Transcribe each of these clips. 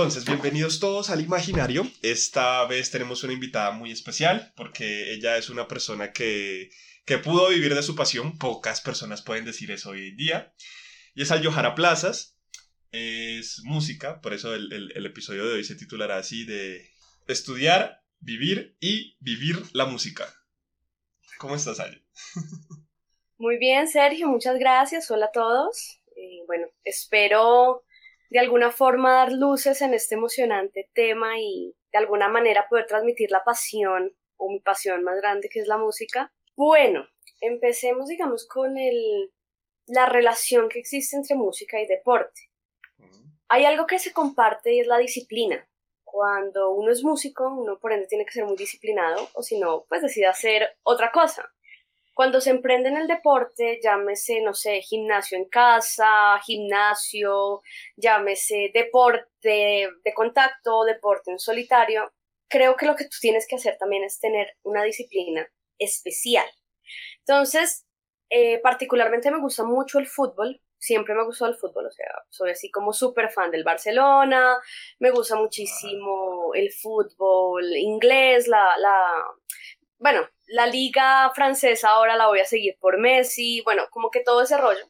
Entonces, bienvenidos todos al Imaginario. Esta vez tenemos una invitada muy especial porque ella es una persona que, que pudo vivir de su pasión. Pocas personas pueden decir eso hoy en día. Y es Al Plazas. Es música, por eso el, el, el episodio de hoy se titulará así de estudiar, vivir y vivir la música. ¿Cómo estás, Ayo? Muy bien, Sergio, muchas gracias. Hola a todos. Eh, bueno, espero de alguna forma dar luces en este emocionante tema y de alguna manera poder transmitir la pasión o mi pasión más grande que es la música. Bueno, empecemos digamos con el, la relación que existe entre música y deporte. Hay algo que se comparte y es la disciplina. Cuando uno es músico, uno por ende tiene que ser muy disciplinado o si no, pues decide hacer otra cosa. Cuando se emprende en el deporte, llámese, no sé, gimnasio en casa, gimnasio, llámese deporte de contacto, deporte en solitario, creo que lo que tú tienes que hacer también es tener una disciplina especial. Entonces, eh, particularmente me gusta mucho el fútbol, siempre me gustó el fútbol, o sea, soy así como súper fan del Barcelona, me gusta muchísimo el fútbol inglés, la, la, bueno, la liga francesa ahora la voy a seguir por Messi, bueno, como que todo ese rollo.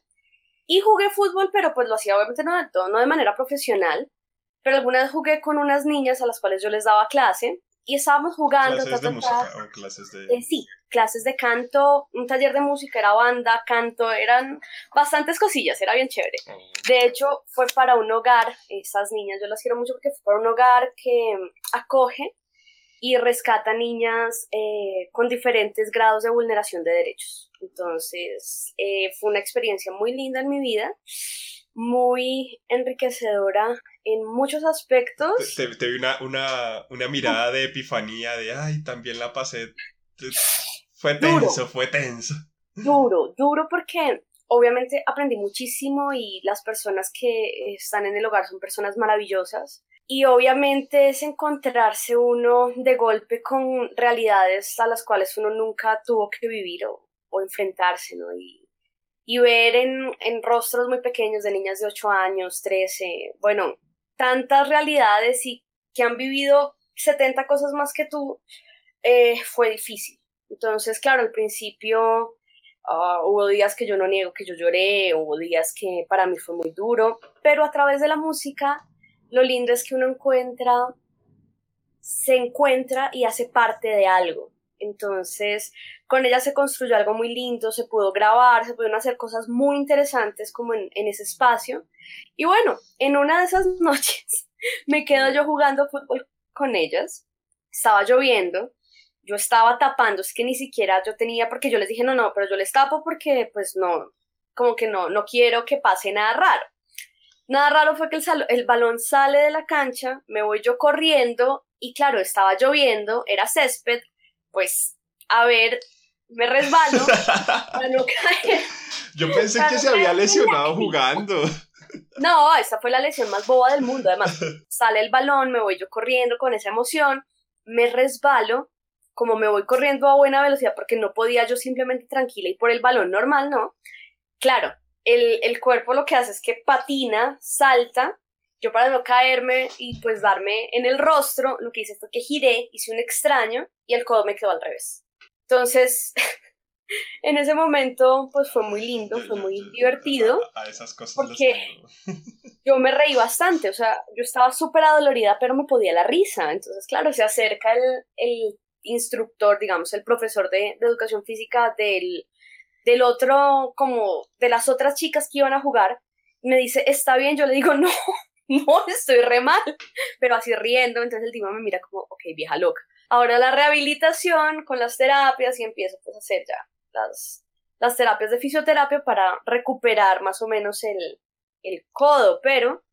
Y jugué fútbol, pero pues lo hacía obviamente no de, todo, no de manera profesional, pero alguna vez jugué con unas niñas a las cuales yo les daba clase y estábamos jugando. ¿Clases de música o clases de...? Eh, sí, clases de canto, un taller de música, era banda, canto, eran bastantes cosillas, era bien chévere. De hecho, fue para un hogar, esas niñas yo las quiero mucho porque fue para un hogar que acoge y rescata niñas eh, con diferentes grados de vulneración de derechos. Entonces, eh, fue una experiencia muy linda en mi vida, muy enriquecedora en muchos aspectos. Te, vi una, una, una, mirada de epifanía, de, ay, también la pasé. Fue tenso, fue tenso. Duro, duro porque obviamente aprendí muchísimo y las personas que están en el hogar son personas maravillosas y obviamente es encontrarse uno de golpe con realidades a las cuales uno nunca tuvo que vivir o, enfrentarse, ¿no? Y, y ver en, en, rostros muy pequeños de niñas de 8 años, 13, bueno, tantas realidades y que han vivido 70 cosas más que tú, eh, fue difícil. Entonces, claro, al principio ah, hubo días que yo no niego que yo lloré, hubo días que para mí fue muy duro, pero a través de la música lo lindo es que uno encuentra, se encuentra y hace parte de algo. Entonces, con ella se construyó algo muy lindo, se pudo grabar, se pudieron hacer cosas muy interesantes como en, ese espacio. Y bueno, en una de esas noches me quedo yo jugando fútbol con ellas. Estaba lloviendo, yo estaba tapando, es que ni siquiera yo tenía, porque yo les dije, no, no, pero yo les tapo porque pues no, como que no, no quiero que pase nada raro. Nada raro fue que el, el balón sale de la cancha, me voy yo corriendo y claro, estaba lloviendo, era césped, pues a ver, me resbalo para no caer. Yo pensé que se había lesionado jugando. No, esta fue la lesión más boba del mundo. Además, sale el balón, me voy yo corriendo con esa emoción, me resbalo, como me voy corriendo a buena velocidad porque no podía yo simplemente tranquila y por el balón normal, ¿no? Claro, el, cuerpo lo que hace es que patina, salta. Yo para no caerme y pues darme en el rostro, lo que hice fue que giré, hice un extraño y el codo me quedó al revés. Entonces, en ese momento, pues fue muy lindo, fue muy divertido. A, esas cosas. Porque yo me reí bastante, o sea, yo estaba súper adolorida, pero me podía la risa. Entonces, claro, se acerca el, el instructor, digamos, el profesor de, de educación física del, del otro, como de las otras chicas que iban a jugar, me dice, está bien, yo le digo, no, no, estoy re mal, pero así riendo, entonces el tipo me mira como, ok, vieja loca. Ahora la rehabilitación con las terapias y empiezo pues a hacer ya las, las terapias de fisioterapia para recuperar más o menos el, el codo, pero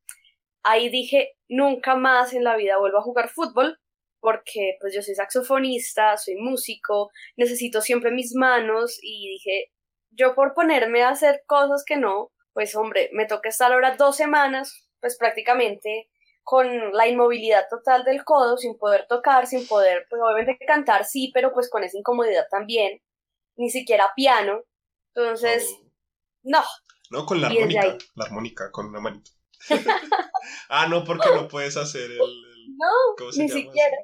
ahí dije, nunca más en la vida vuelvo a jugar fútbol, porque pues yo soy saxofonista, soy músico, necesito siempre mis manos y dije, yo por ponerme a hacer cosas que no, pues hombre, me toca estar ahora dos semanas, pues prácticamente con la inmovilidad total del codo, sin poder tocar, sin poder, pues obviamente cantar sí, pero pues con esa incomodidad también, ni siquiera piano, entonces, no. No, con la armónica, la armónica, con una manita. ah, no, porque no puedes hacer el... no, ni siquiera.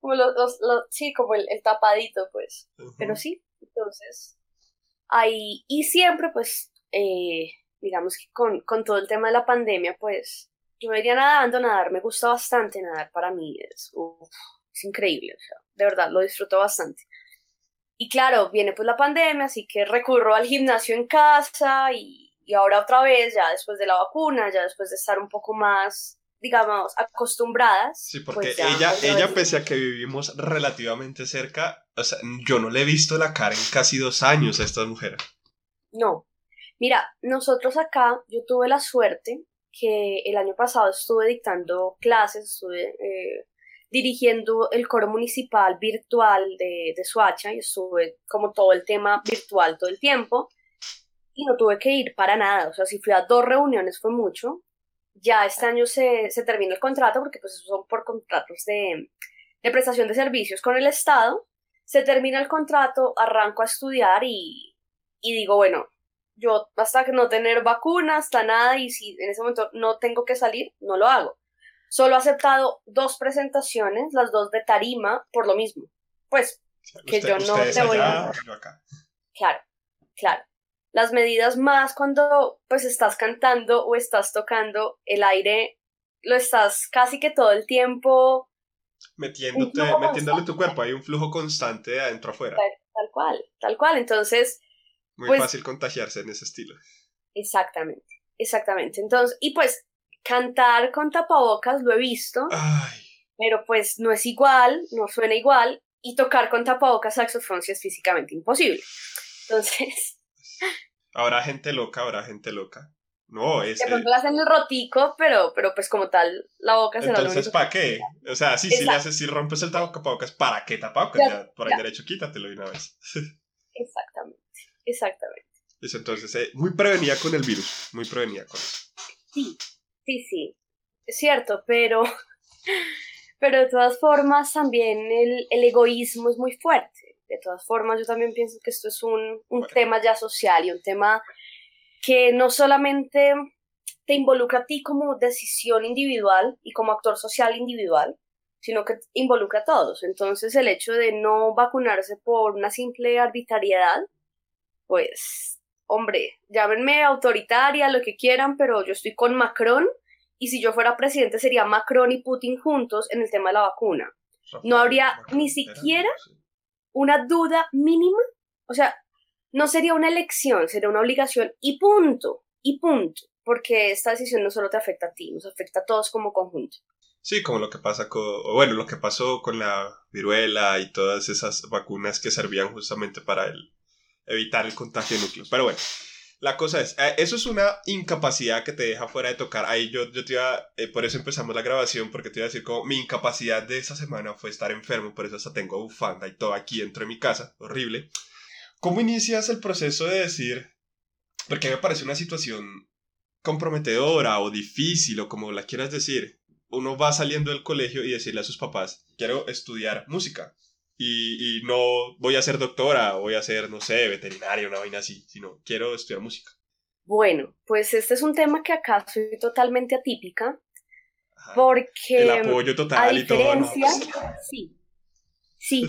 Como los, los, sí, como el, el tapadito, pues. Pero sí, entonces, ahí, y siempre, pues, eh, digamos que con, con todo el tema de la pandemia, pues, yo iría nadando, nadar, me gusta bastante nadar para mí, es, es increíble, o sea, de verdad, lo disfruto bastante. Y claro, viene pues la pandemia, así que recurro al gimnasio en casa y, y ahora otra vez, ya después de la vacuna, ya después de estar un poco más digamos, acostumbradas. Sí, porque pues ella, ella pese a que vivimos relativamente cerca, o sea, yo no le he visto la cara en casi dos años a esta mujer. No. Mira, nosotros acá, yo tuve la suerte que el año pasado estuve dictando clases, estuve eh, dirigiendo el coro municipal virtual de, de Suacha y estuve como todo el tema virtual todo el tiempo y no tuve que ir para nada, o sea, si fui a dos reuniones fue mucho, ya este año se, se termina el contrato, porque pues son por contratos de, de prestación de servicios con el Estado, se termina el contrato, arranco a estudiar y, y digo, bueno, yo hasta que no tener vacuna, hasta nada, y si en ese momento no tengo que salir, no lo hago. Solo he aceptado dos presentaciones, las dos de tarima, por lo mismo. Pues, que yo no te voy a... Claro, claro las medidas más cuando pues estás cantando o estás tocando el aire, lo estás casi que todo el tiempo metiéndote, metiéndole tu cuerpo, hay un flujo constante de adentro afuera. Tal, cual, tal cual. Entonces. Muy pues fácil contagiarse en ese estilo. Exactamente, exactamente. Entonces, y pues cantar con tapabocas lo he visto. Pero pues no es igual, no suena igual. Y tocar con tapabocas saxofón sí es físicamente imposible. Entonces, Habrá gente loca, habrá gente loca. No, es. De pronto le hacen el rotico, pero, pero pues como tal, la boca se Entonces, ¿para qué? O sea, sí, si le haces, si rompes el tapabocas, ¿para qué tapabocas? Ya, ya, por el derecho, quítatelo de una vez. Exactamente, exactamente. Eso, entonces, eh, muy prevenida con el virus, muy prevenida con eso. Sí, sí, sí, es cierto, pero, pero de todas formas también el, el egoísmo es muy fuerte. De todas formas, yo también pienso que esto es un, un tema ya social y un tema que no solamente te involucra a ti como decisión individual y como actor social individual, sino que involucra a todos. Entonces el hecho de no vacunarse por una simple arbitrariedad, pues, hombre, llámenme autoritaria, lo que quieran, pero yo estoy con Macron y si yo fuera presidente sería Macron y Putin juntos en el tema de la vacuna. No habría ni siquiera una duda mínima, o sea, no sería una elección, sería una obligación y punto, y punto, porque esta decisión no solo te afecta a ti, nos afecta a todos como conjunto. Sí, como lo que pasa con, bueno, lo que pasó con la viruela y todas esas vacunas que servían justamente para evitar el contagio de núcleos. Pero bueno, la cosa es, eh, eso es una incapacidad que te deja fuera de tocar. Ahí yo, yo te iba, eh, por eso empezamos la grabación, porque te iba a decir como mi incapacidad de esa semana fue estar enfermo, por eso hasta tengo bufanda y todo aquí dentro de mi casa, horrible. ¿Cómo inicias el proceso de decir, porque me parece una situación comprometedora o difícil o como la quieras decir, uno va saliendo del colegio y decirle a sus papás, quiero estudiar música y, no voy a ser doctora voy a ser, no sé, veterinaria, una vaina así, sino quiero estudiar música. Bueno, pues este es un tema que acá soy totalmente atípica, porque... El apoyo total y todo, ¿no? Sí, sí,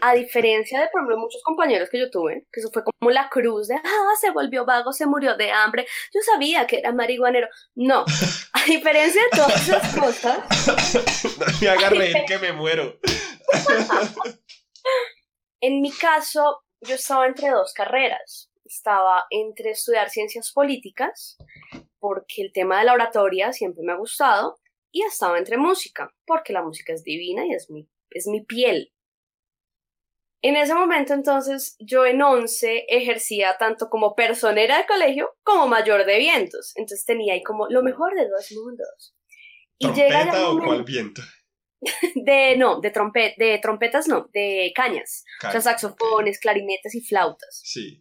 a diferencia de, por ejemplo, muchos compañeros que yo tuve, que eso fue como la cruz de, ah, se volvió vago, se murió de hambre, yo sabía que era marihuanero. No, a diferencia de todas esas cosas... me agarré que me muero. en mi caso, yo estaba entre dos carreras. Estaba entre estudiar ciencias políticas, porque el tema de la oratoria siempre me ha gustado, y estaba entre música, porque la música es divina y es mi, es mi piel. En ese momento entonces yo en once ejercía tanto como personera de colegio como mayor de vientos. Entonces tenía ahí como lo mejor de dos mundos. Y ¿Trompeta o cuál viento? de, no, de, de trompetas no, de cañas. o sea, saxofones, clarinetes y flautas. Sí.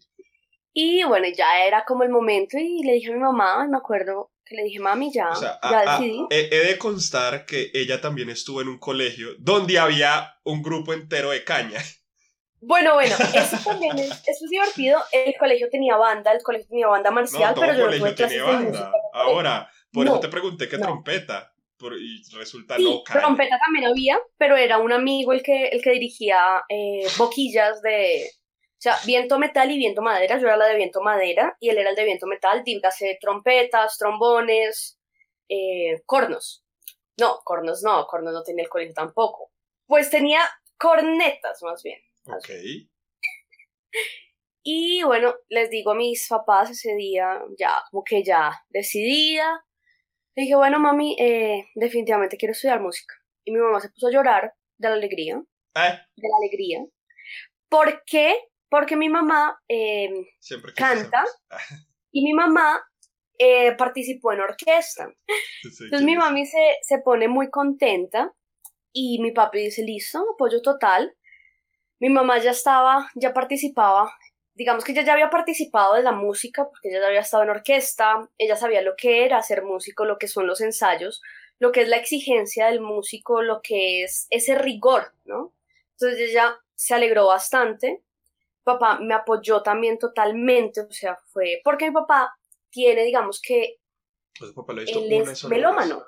Y bueno, ya era como el momento y le dije a mi mamá, me acuerdo que le dije, mami, ya, ya decidí. he, de constar que ella también estuvo en un colegio donde había un grupo entero de cañas. Bueno, bueno, eso también es, eso es divertido. El colegio tenía banda, el colegio tenía banda marcial, pero yo no tuve clases de música. Ahora, Por eso te pregunté qué trompeta. Y resulta sí, no, trompeta también había, pero era un amigo el que, el que dirigía eh, boquillas de, o sea, viento metal y viento madera. Yo era la de viento madera y él era el de viento metal. Dígase trompetas, trombones, eh, cornos. No, cornos no, cornos no tenía el colegio tampoco. Pues tenía cornetas más bien. Ok. Y bueno, les digo a mis papás ese día, ya como que ya decidida. Le dije, bueno, mami, eh, definitivamente quiero estudiar música. Y mi mamá se puso a llorar de la alegría. ¿Eh? De la alegría. ¿Por qué? Porque mi mamá eh, canta y mi mamá participó en orquesta. Entonces mi mami se, se pone muy contenta y mi papi dice, listo, apoyo total. Mi mamá ya estaba, ya participaba digamos que ella ya había participado de la música, porque ella ya había estado en orquesta, ella sabía lo que era ser músico, lo que son los ensayos, lo que es la exigencia del músico, lo que es ese rigor, ¿no? Entonces ella se alegró bastante. Papá me apoyó también totalmente, o sea, fue porque mi papá tiene, digamos que, pues papá lo él es melómano.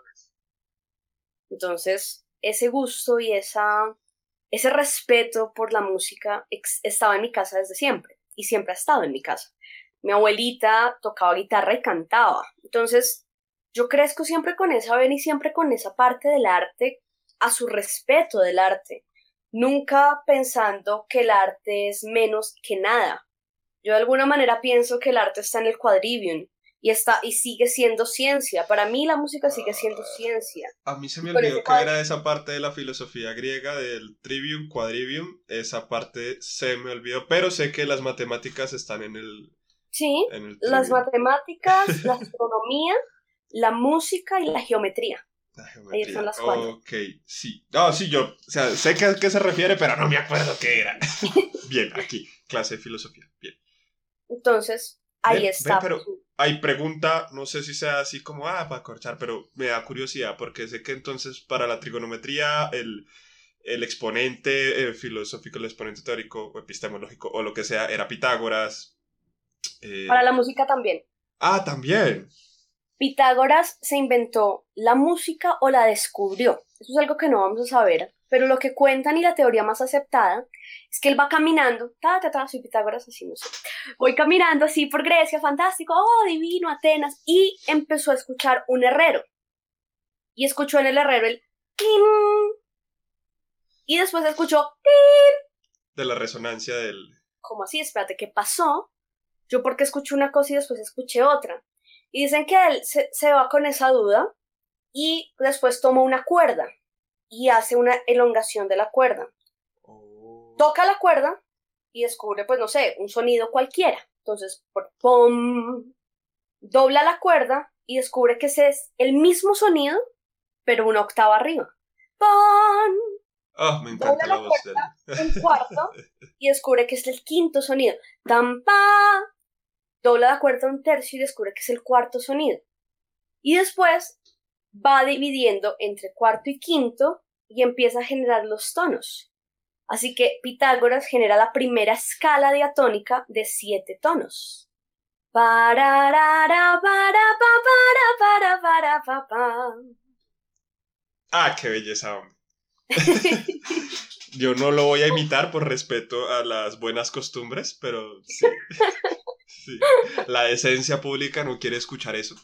Entonces, ese gusto y esa, ese respeto por la música estaba en mi casa desde siempre y siempre ha estado en mi casa. Mi abuelita tocaba guitarra y cantaba. Entonces, yo crezco siempre con esa vena y siempre con esa parte del arte, a su respeto del arte, nunca pensando que el arte es menos que nada. Yo de alguna manera pienso que el arte está en el quadrivium y está y sigue siendo ciencia. Para mí la música sigue siendo ah, ciencia. A mí se me olvidó que era esa parte de la filosofía griega del trivium, quadrivium, esa parte se me olvidó, pero sé que las matemáticas están en el Sí, las matemáticas, la astronomía, la música y la geometría. La geometría. Ahí son las cuatro. Ok, sí. No, sí, yo, o sea, sé a qué se refiere, pero no me acuerdo qué era. Bien, aquí, clase de filosofía. Bien. Entonces, ahí está. pero hay pregunta, no sé si sea así como, ah, para corchar, pero me da curiosidad, porque sé que entonces para la trigonometría el, el exponente eh, filosófico, el exponente teórico o epistemológico o lo que sea era Pitágoras. Eh, para la música también. Ah, también. Pitágoras se inventó la música o la descubrió. Eso es algo que no vamos a saber pero lo que cuentan y la teoría más aceptada es que él va caminando, ta, ta, ta, soy Pitágoras, así no sé. Voy caminando así por Grecia, fantástico, oh, divino, Atenas, y empezó a escuchar un herrero. Y escuchó en el herrero el Y después escuchó De la resonancia del. ¿Cómo así? Espérate, ¿qué pasó? Yo porque escuché una cosa y después escuché otra. Y dicen que él se, se va con esa duda y después toma una cuerda y hace una elongación de la cuerda. Oh. Toca la cuerda y descubre, pues no sé, un sonido cualquiera. Entonces, ¡pum! dobla la cuerda y descubre que ese es el mismo sonido, pero una octava arriba. ¡Pum! Oh, me encanta la, voz Un cuarto y descubre que es el quinto sonido. ¡Tampa! Dobla la cuerda un tercio y descubre que es el cuarto sonido. Y después va dividiendo entre cuarto y quinto y empieza a generar los tonos. Así que Pitágoras genera la primera escala diatónica de siete tonos. Ah, qué belleza, Yo no lo voy a imitar por respeto a las buenas costumbres, pero sí. sí. La esencia pública no quiere escuchar eso.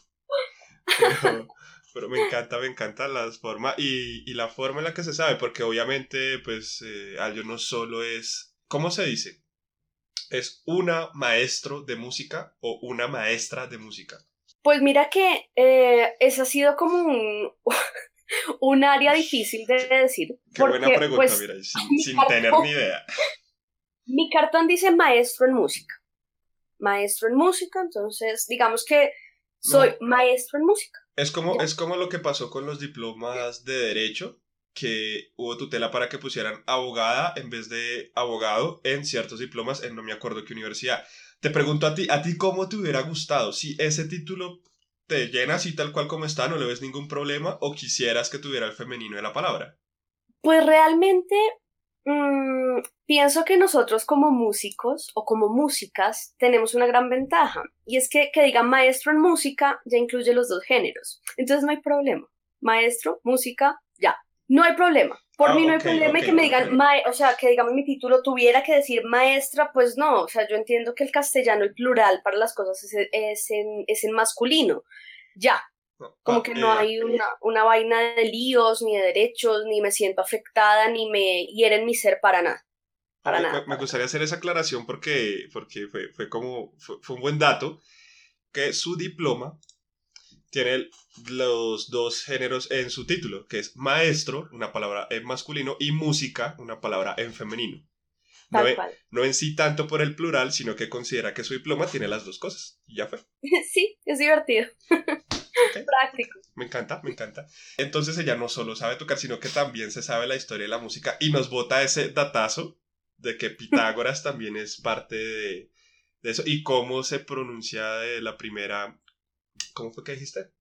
Pero, pero me encanta, me encanta las formas y, y, la forma en la que se sabe, porque obviamente, pues, eh, Aljo no solo es, ¿cómo se dice? ¿Es una maestro de música o una maestra de música? Pues mira que eh, eso ha sido como un, un área difícil de decir. Qué buena pregunta, pues, mira, sin, sin tener ni idea. Mi cartón dice maestro en música. Maestro en música, entonces digamos que soy maestro en música. Es como, es como lo que pasó con los diplomas de derecho, que hubo tutela para que pusieran abogada en vez de abogado en ciertos diplomas en no me acuerdo qué universidad. Te pregunto a ti, ¿a ti cómo te hubiera gustado? Si ese título te llena así tal cual como está, no le ves ningún problema, o quisieras que tuviera el femenino de la palabra. Pues realmente Mm, pienso que nosotros como músicos o como músicas tenemos una gran ventaja y es que que digan maestro en música ya incluye los dos géneros. Entonces no hay problema. Maestro, música, ya. No hay problema. Por Ah, mí no hay problema y ok, que me digan, mae- o sea, que digamos mi título tuviera que decir maestra, pues no. O sea, yo entiendo que el castellano, el plural para las cosas es, es en, es en masculino. Ya, como que no eh, hay una, una vaina de líos, ni de derechos, ni me siento afectada, ni me hieren mi ser para nada. Para me, nada. me- gustaría hacer esa aclaración porque, porque fue, fue como, fue, fue un buen dato, que su diploma tiene los dos géneros en su título, que es maestro, una palabra en masculino, y música, una palabra en femenino. No, en- no en sí tanto por el plural, sino que considera que su diploma tiene las dos cosas. Y ya fue. sí, es divertido. Práctico. Me encanta, me encanta. Entonces ella no solo sabe tocar, sino que también se sabe la historia de la música y nos bota ese datazo de que Pitágoras también es parte de, de eso y cómo se pronuncia de la primera... ¿Cómo fue que dijiste?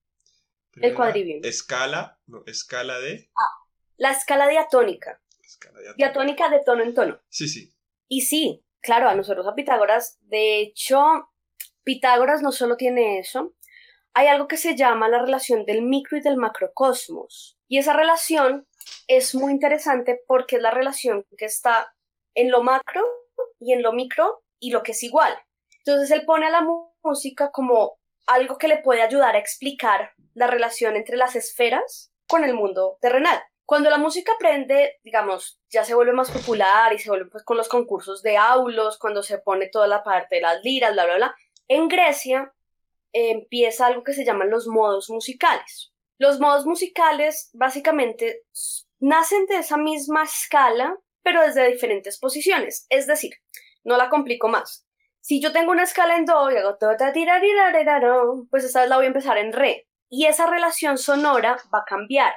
Primera cuadrivium. Escala, no, escala de... La escala diatónica. Escala de Diatónica de tono en tono. Sí, sí. Y sí, claro, a nosotros a Pitágoras, de hecho, Pitágoras no solo tiene eso, hay algo que se llama la relación del micro y del macrocosmos. Y esa relación es muy interesante porque es la relación que está en lo macro y en lo micro y lo que es igual. Entonces él pone a la música como algo que le puede ayudar a explicar la relación entre las esferas con el mundo terrenal. Cuando la música aprende, digamos, ya se vuelve más popular y se vuelve pues con los concursos de aulos, cuando se pone toda la parte de las liras, bla, bla, bla, en Grecia empieza algo que se llaman los modos musicales. Los modos musicales básicamente nacen de esa misma escala, pero desde diferentes posiciones. Es decir, no la complico más. Si yo tengo una escala en do y hago pues esta vez la voy a empezar en re. Y esa relación sonora va a cambiar.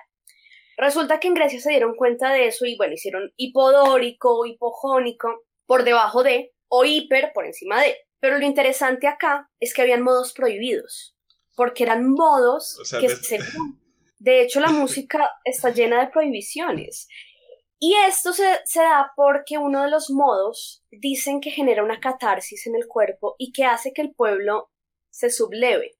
Resulta que en Grecia se dieron cuenta de eso y bueno, hicieron hipodórico, hipojónico por debajo de o hiper por encima de. Pero lo interesante acá es que habían modos prohibidos, porque eran modos O sea, que des- se... De hecho, la música está llena de prohibiciones. Y esto se, se da porque uno de los modos dicen que genera una catarsis en el cuerpo y que hace que el pueblo se subleve.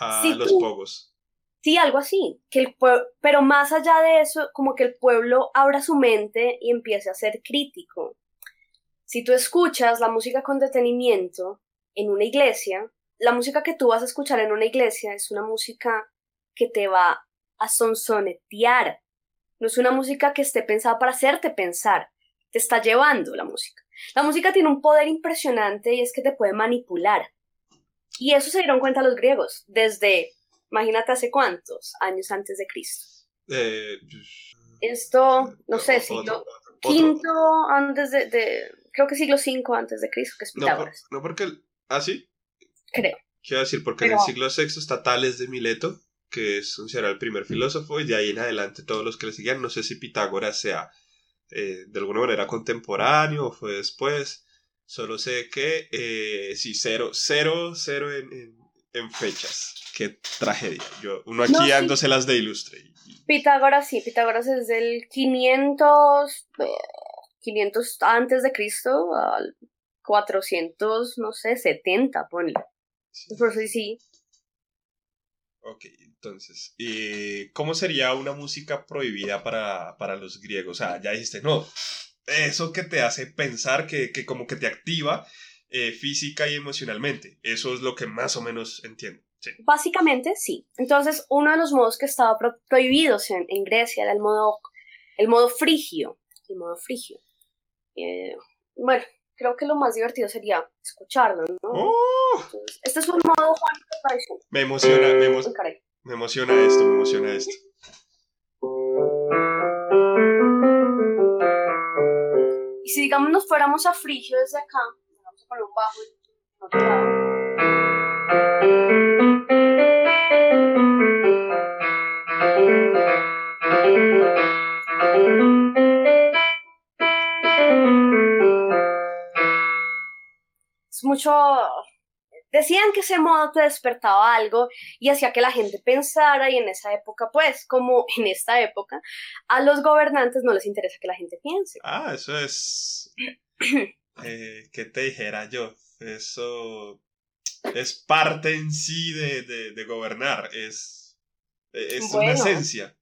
A Si los tú- pogos. Sí, algo así, que el pero más allá de eso, como que el pueblo abra su mente y empiece a ser crítico. Si tú escuchas la música con detenimiento en una iglesia, la música que tú vas a escuchar en una iglesia es una música que te va a sonsonetear. No es una música que esté pensada para hacerte pensar, te está llevando la música. La música tiene un poder impresionante y es que te puede manipular. Y eso se dieron cuenta los griegos desde Imagínate hace cuántos años antes de Cristo. Eh, Esto, no sé, siglo quinto antes de, de- creo que siglo V antes de Cristo, que es No, por- Pitágoras, no porque... el- ¿Ah, sí? creo. Quiero decir, porque en el siglo VI está Tales de Mileto, que es considerado el primer filósofo, y de ahí en adelante todos los que le seguían. No sé si Pitágoras sea eh, de alguna manera contemporáneo o fue después. Solo sé que eh, sí, cero, cero, cero en, en- en fechas. Qué tragedia. Yo, uno aquí No, sí. dándoselas de ilustre. Pitágoras, sí, Pitágoras es del 500, eh, 500 antes de Cristo al 400, no sé, 70, ponle. Por eso sí, sí. Ok, entonces, eh, ¿cómo sería una música prohibida para, para los griegos? O sea, ya dijiste, no, eso que te hace pensar, que, que como que te activa eh, física y emocionalmente. Eso es lo que más o menos entiendo. Sí. Básicamente, sí. Entonces, uno de los modos que estaba pro- prohibidos en, en Grecia era el modo, el modo frigio. El modo frigio. Eh, bueno, creo que lo más divertido sería escucharlo, ¿no? ¡Oh! Entonces, este es un modo tradicional. Me emociona, me, emo- caray. me emociona esto, me emociona esto. Y si digamos nos fuéramos a frigio desde acá, vamos a poner un bajo en otro lado. Mucho, decían que ese modo te despertaba algo y hacía que la gente pensara y en esa época, pues, como en esta época, a los gobernantes no les interesa que la gente piense. Ah, eso es... eh, ¿Qué te dijera yo? Eso es parte en sí de, de, gobernar, es, es una esencia.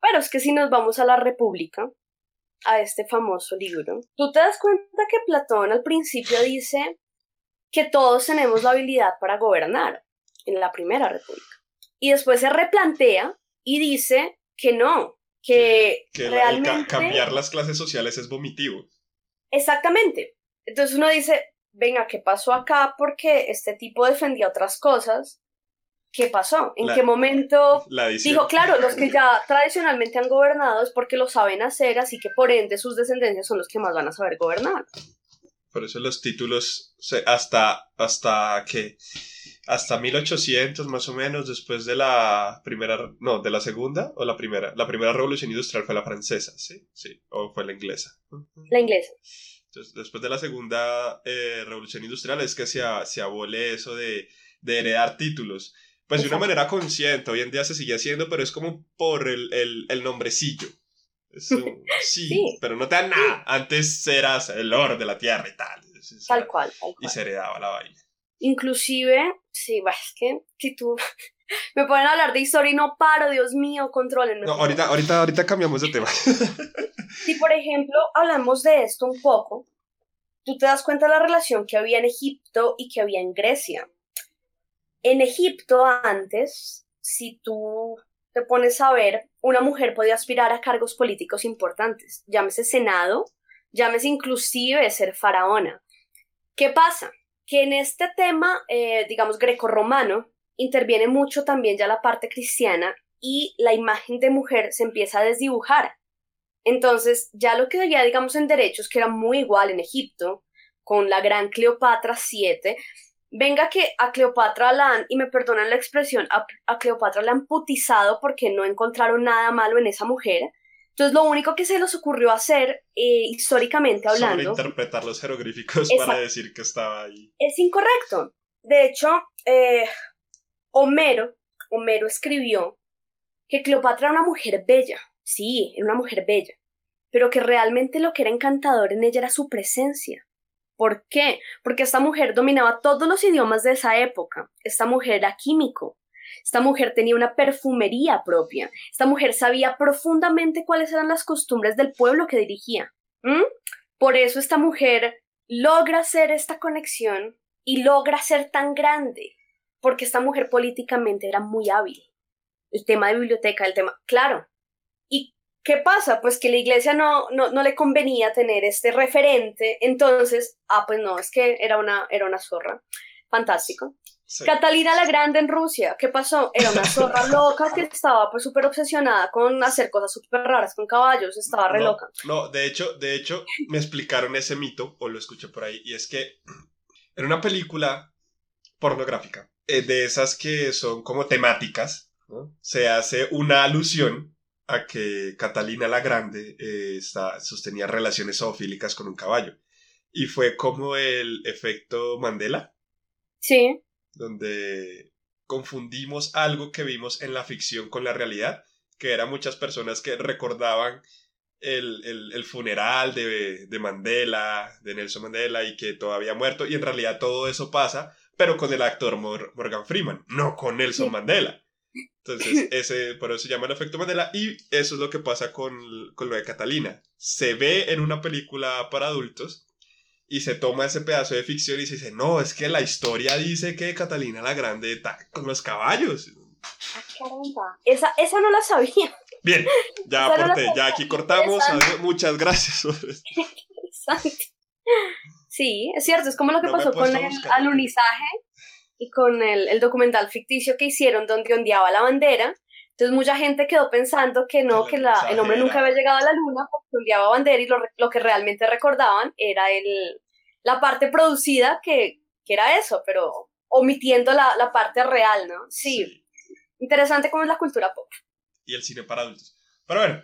Pero es que si nos vamos a la República, a este famoso libro, tú te das cuenta que Platón al principio dice que todos tenemos la habilidad para gobernar en la Primera República. Y después se replantea y dice que no, que, realmente... cambiar las clases sociales es vomitivo. Exactamente. Entonces uno dice, venga, ¿qué pasó acá? Porque este tipo defendía otras cosas. ¿Qué pasó? ¿En qué momento dijo, claro, los que ya tradicionalmente han gobernado es porque lo saben hacer, así que por ende sus descendencias son los que más van a saber gobernar. Por eso los títulos, hasta, hasta que, hasta 1800 más o menos, después de la primera, no, de la segunda o la primera, la primera revolución industrial fue la francesa, ¿sí? Sí, o fue la inglesa. La inglesa. Entonces, después de la segunda eh, revolución industrial es que se, se abole eso de, de heredar títulos. Pues de una manera consciente, hoy en día se sigue haciendo, pero es como por el, el, el nombrecillo. Sí, pero no te dan nada. Antes eras el lord de la tierra y tal. tal cual, tal cual. Y se heredaba la vaina. Inclusive, sí, es que si tú me pueden hablar de historia y no paro, Dios mío, controlenme. No, ahorita, ahorita, ahorita cambiamos de tema. si, por ejemplo, hablamos de esto un poco, tú te das cuenta de la relación que había en Egipto y que había en Grecia. En Egipto antes, si tú te pones a ver, una mujer podía aspirar a cargos políticos importantes, llámese Senado, llámese inclusive ser faraona. ¿Qué pasa? Que en este tema, eh, digamos, grecorromano, interviene mucho también ya la parte cristiana y la imagen de mujer se empieza a desdibujar. Entonces, ya lo que había, digamos, en derechos, que era muy igual en Egipto, con la gran Cleopatra VII, venga que a Cleopatra la han, y me perdonan la expresión, a, Cleopatra la han putizado porque no encontraron nada malo en esa mujer. Entonces lo único que se les ocurrió hacer, eh, históricamente hablando... interpretar los jeroglíficos para decir que estaba ahí. Es incorrecto. De hecho, eh, Homero, Homero escribió que Cleopatra era una mujer bella. Sí, era una mujer bella. Pero que realmente lo que era encantador en ella era su presencia ¿Por qué? Porque esta mujer dominaba todos los idiomas de esa época. Esta mujer era químico. Esta mujer tenía una perfumería propia. Esta mujer sabía profundamente cuáles eran las costumbres del pueblo que dirigía. Por eso esta mujer logra hacer esta conexión y logra ser tan grande. Porque esta mujer políticamente era muy hábil. El tema de biblioteca, el tema, claro. ¿Y ¿Qué pasa? Pues que la iglesia no, no, no, le convenía tener este referente, entonces, ah, pues no, es que era una, era una zorra. Fantástico. Catalina la Grande en Rusia, ¿qué pasó? Era una zorra loca que estaba pues súper obsesionada con hacer cosas súper raras con caballos, estaba re loca. No, de hecho, de hecho, me explicaron ese mito, o lo escuché por ahí, y es que en una película pornográfica, eh, de esas que son como temáticas, se hace una alusión a que Catalina la Grande eh, sostenía relaciones zoofílicas con un caballo. Y fue como el efecto Mandela. Sí. Donde confundimos algo que vimos en la ficción con la realidad, que eran muchas personas que recordaban el, funeral de, de, Mandela, de Nelson Mandela, y que todavía muerto, y en realidad todo eso pasa, pero con el actor Morgan Freeman, no con Nelson Mandela. Entonces, ese, por eso se llama el efecto Mandela. Y eso es lo que pasa con, con lo de Catalina. Se ve en una película para adultos y se toma ese pedazo de ficción y se dice, no, es que la historia dice que Catalina la Grande está con los caballos. Ah. Esa, esa no la sabía. Bien, ya aporté, ya aquí cortamos. Muchas gracias. Sí, es cierto, es como lo que pasó con el alunizaje y con el, documental ficticio que hicieron donde ondeaba la bandera. Entonces mucha gente quedó pensando que no, que la, el hombre nunca había llegado a la luna porque ondeaba bandera y lo, lo que realmente recordaban era el, la parte producida que, que era eso, pero omitiendo la, la parte real, ¿no? Sí. Interesante cómo es la cultura pop. Y el cine para adultos. Pero bueno.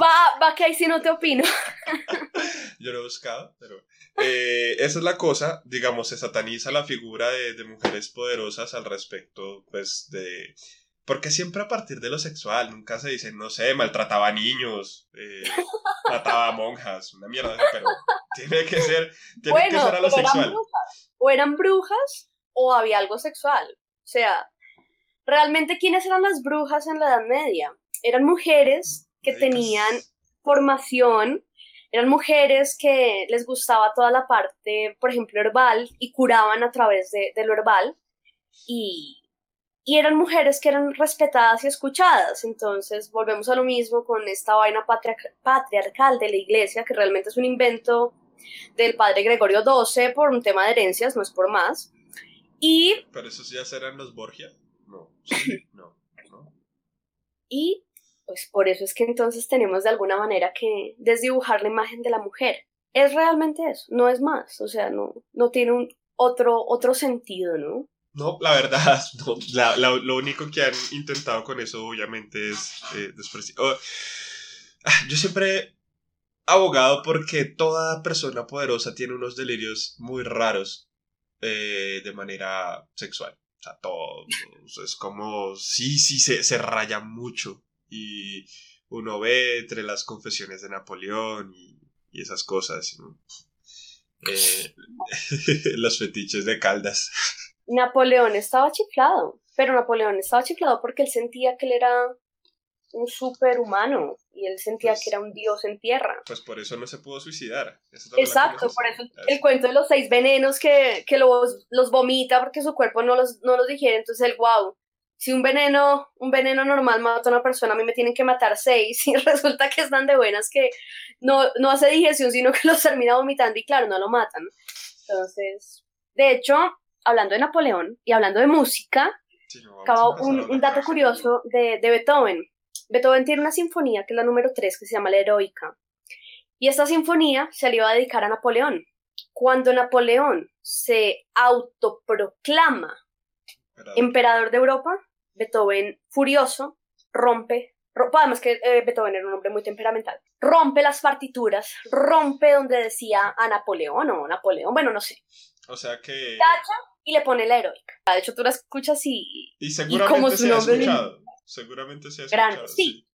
Va, va que ahí sí no te opino. Yo lo he buscado, pero... Eh, esa es la cosa, digamos, se sataniza la figura de, de mujeres poderosas al respecto, pues, de porque siempre a partir de lo sexual, nunca se dice, no sé, maltrataba a niños, eh, mataba a monjas, una mierda, pero tiene que ser, tiene que ser a lo sexual. o eran brujas o había algo sexual. O sea, realmente quiénes eran las brujas en la Edad Media? Eran mujeres que tenían formación, eran mujeres que les gustaba toda la parte, por ejemplo, herbal y curaban a través de, de lo herbal. Y, y eran mujeres que eran respetadas y escuchadas. Entonces volvemos a lo mismo con esta vaina patriarcal de la iglesia, que realmente es un invento del padre Gregorio XII por un tema de herencias, no es por más. Y... ¿Pero esos ya serán los Borgia? No, no, no. Y pues por eso es que entonces tenemos de alguna manera que desdibujar la imagen de la mujer. Es realmente eso, no es más, o sea, no, no tiene un otro, otro sentido, ¿no? No, la verdad, lo único que han intentado con eso, obviamente, es eh. Ah, yo siempre he abogado porque toda persona poderosa tiene unos delirios muy raros eh, de manera sexual. O sea, todo. Es como. Sí, sí, se, se raya mucho. Y uno ve entre las confesiones de Napoleón y, esas cosas. Eh, los fetiches de Caldas. Napoleón estaba chiflado, pero Napoleón estaba chiflado porque él sentía que él era un superhumano y él sentía pues que era un dios en tierra. Pues por eso no se pudo suicidar. Exacto, por eso el cuento de los seis venenos que, que los, los, vomita porque su cuerpo no los, no los digiere, entonces el wow. Si un veneno, un veneno normal mata a una persona, a mí me tienen que matar seis y resulta que están de buenas que no, no hace digestión, sino que los termina vomitando y claro, no lo matan. Entonces, de hecho, hablando de Napoleón y hablando de música, acabo un, dato curioso de, Beethoven. Beethoven tiene una sinfonía que es la número 3 que se llama La Heroica. Y esta sinfonía se le iba a dedicar a Napoleón. Cuando Napoleón se autoproclama emperador de Europa, Beethoven, furioso, rompe, además que eh, Beethoven era un hombre muy temperamental, rompe las partituras, rompe donde decía a Napoleón o Napoleón, bueno, no sé. O sea que y le pone la heroica. De hecho, tú la escuchas y. Y seguramente como se ha escuchado. Seguramente se ha escuchado. sí.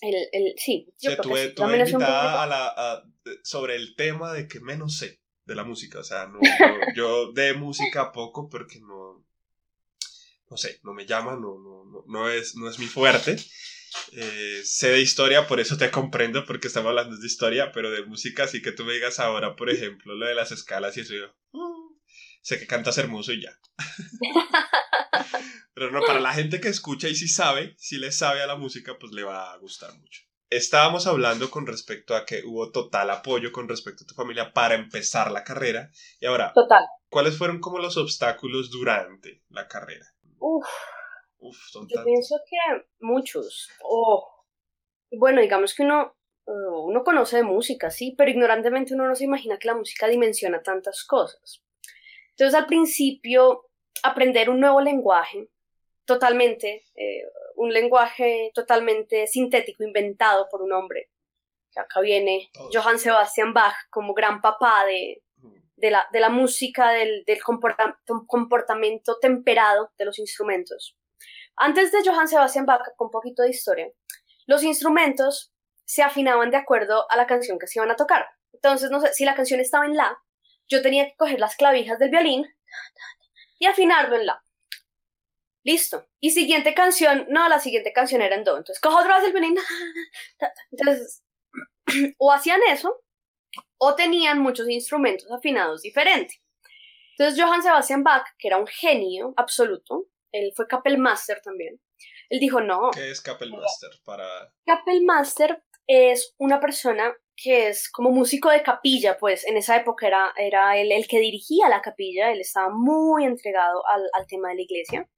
El, el, sí, yo creo que sí. invitada a la, sobre el tema de que menos sé de la música. O sea, no, yo, de música poco porque no, no sé, no me llama, no, no, no, es, no es mi fuerte. Eh, sé de historia, por eso te comprendo, porque estamos hablando de historia, pero de música, así que tú me digas ahora, por ejemplo, lo de las escalas y eso, yo, sé que cantas hermoso y ya. Pero no, para la gente que escucha y si sabe, si le sabe a la música, pues le va a gustar mucho. Estábamos hablando con respecto a que hubo total apoyo con respecto a tu familia para empezar la carrera. Y ahora, total. ¿cuáles fueron como los obstáculos durante la carrera? Uf, Uf yo pienso que muchos. Oh. Bueno, digamos que uno, uh, uno conoce de música, sí, pero ignorantemente uno no se imagina que la música dimensiona tantas cosas. Entonces al principio aprender un nuevo lenguaje, totalmente, eh, un lenguaje totalmente sintético, inventado por un hombre. Acá viene Johann Sebastian Bach como gran papá de, de, la, de la, música, del, del comportamiento temperado de los instrumentos. Antes de Johann Sebastian Bach, con un poquito de historia, los instrumentos se afinaban de acuerdo a la canción que se iban a tocar. Entonces, no sé, si la canción estaba en La, yo tenía que coger las clavijas del violín y afinarlo en la. Listo. Y siguiente canción, no, la siguiente canción era en do. Entonces cojo otra vez el violín. Entonces, o hacían eso, o tenían muchos instrumentos afinados diferentes. Entonces Johann Sebastian Bach, que era un genio absoluto, él fue Kapellmaster también. Él dijo, no. ¿Qué es Kapellmaster? Para... Kapellmaster es una persona que es como músico de capilla, pues en esa época era, era él el que dirigía la capilla, él estaba muy entregado al, al, tema de la iglesia.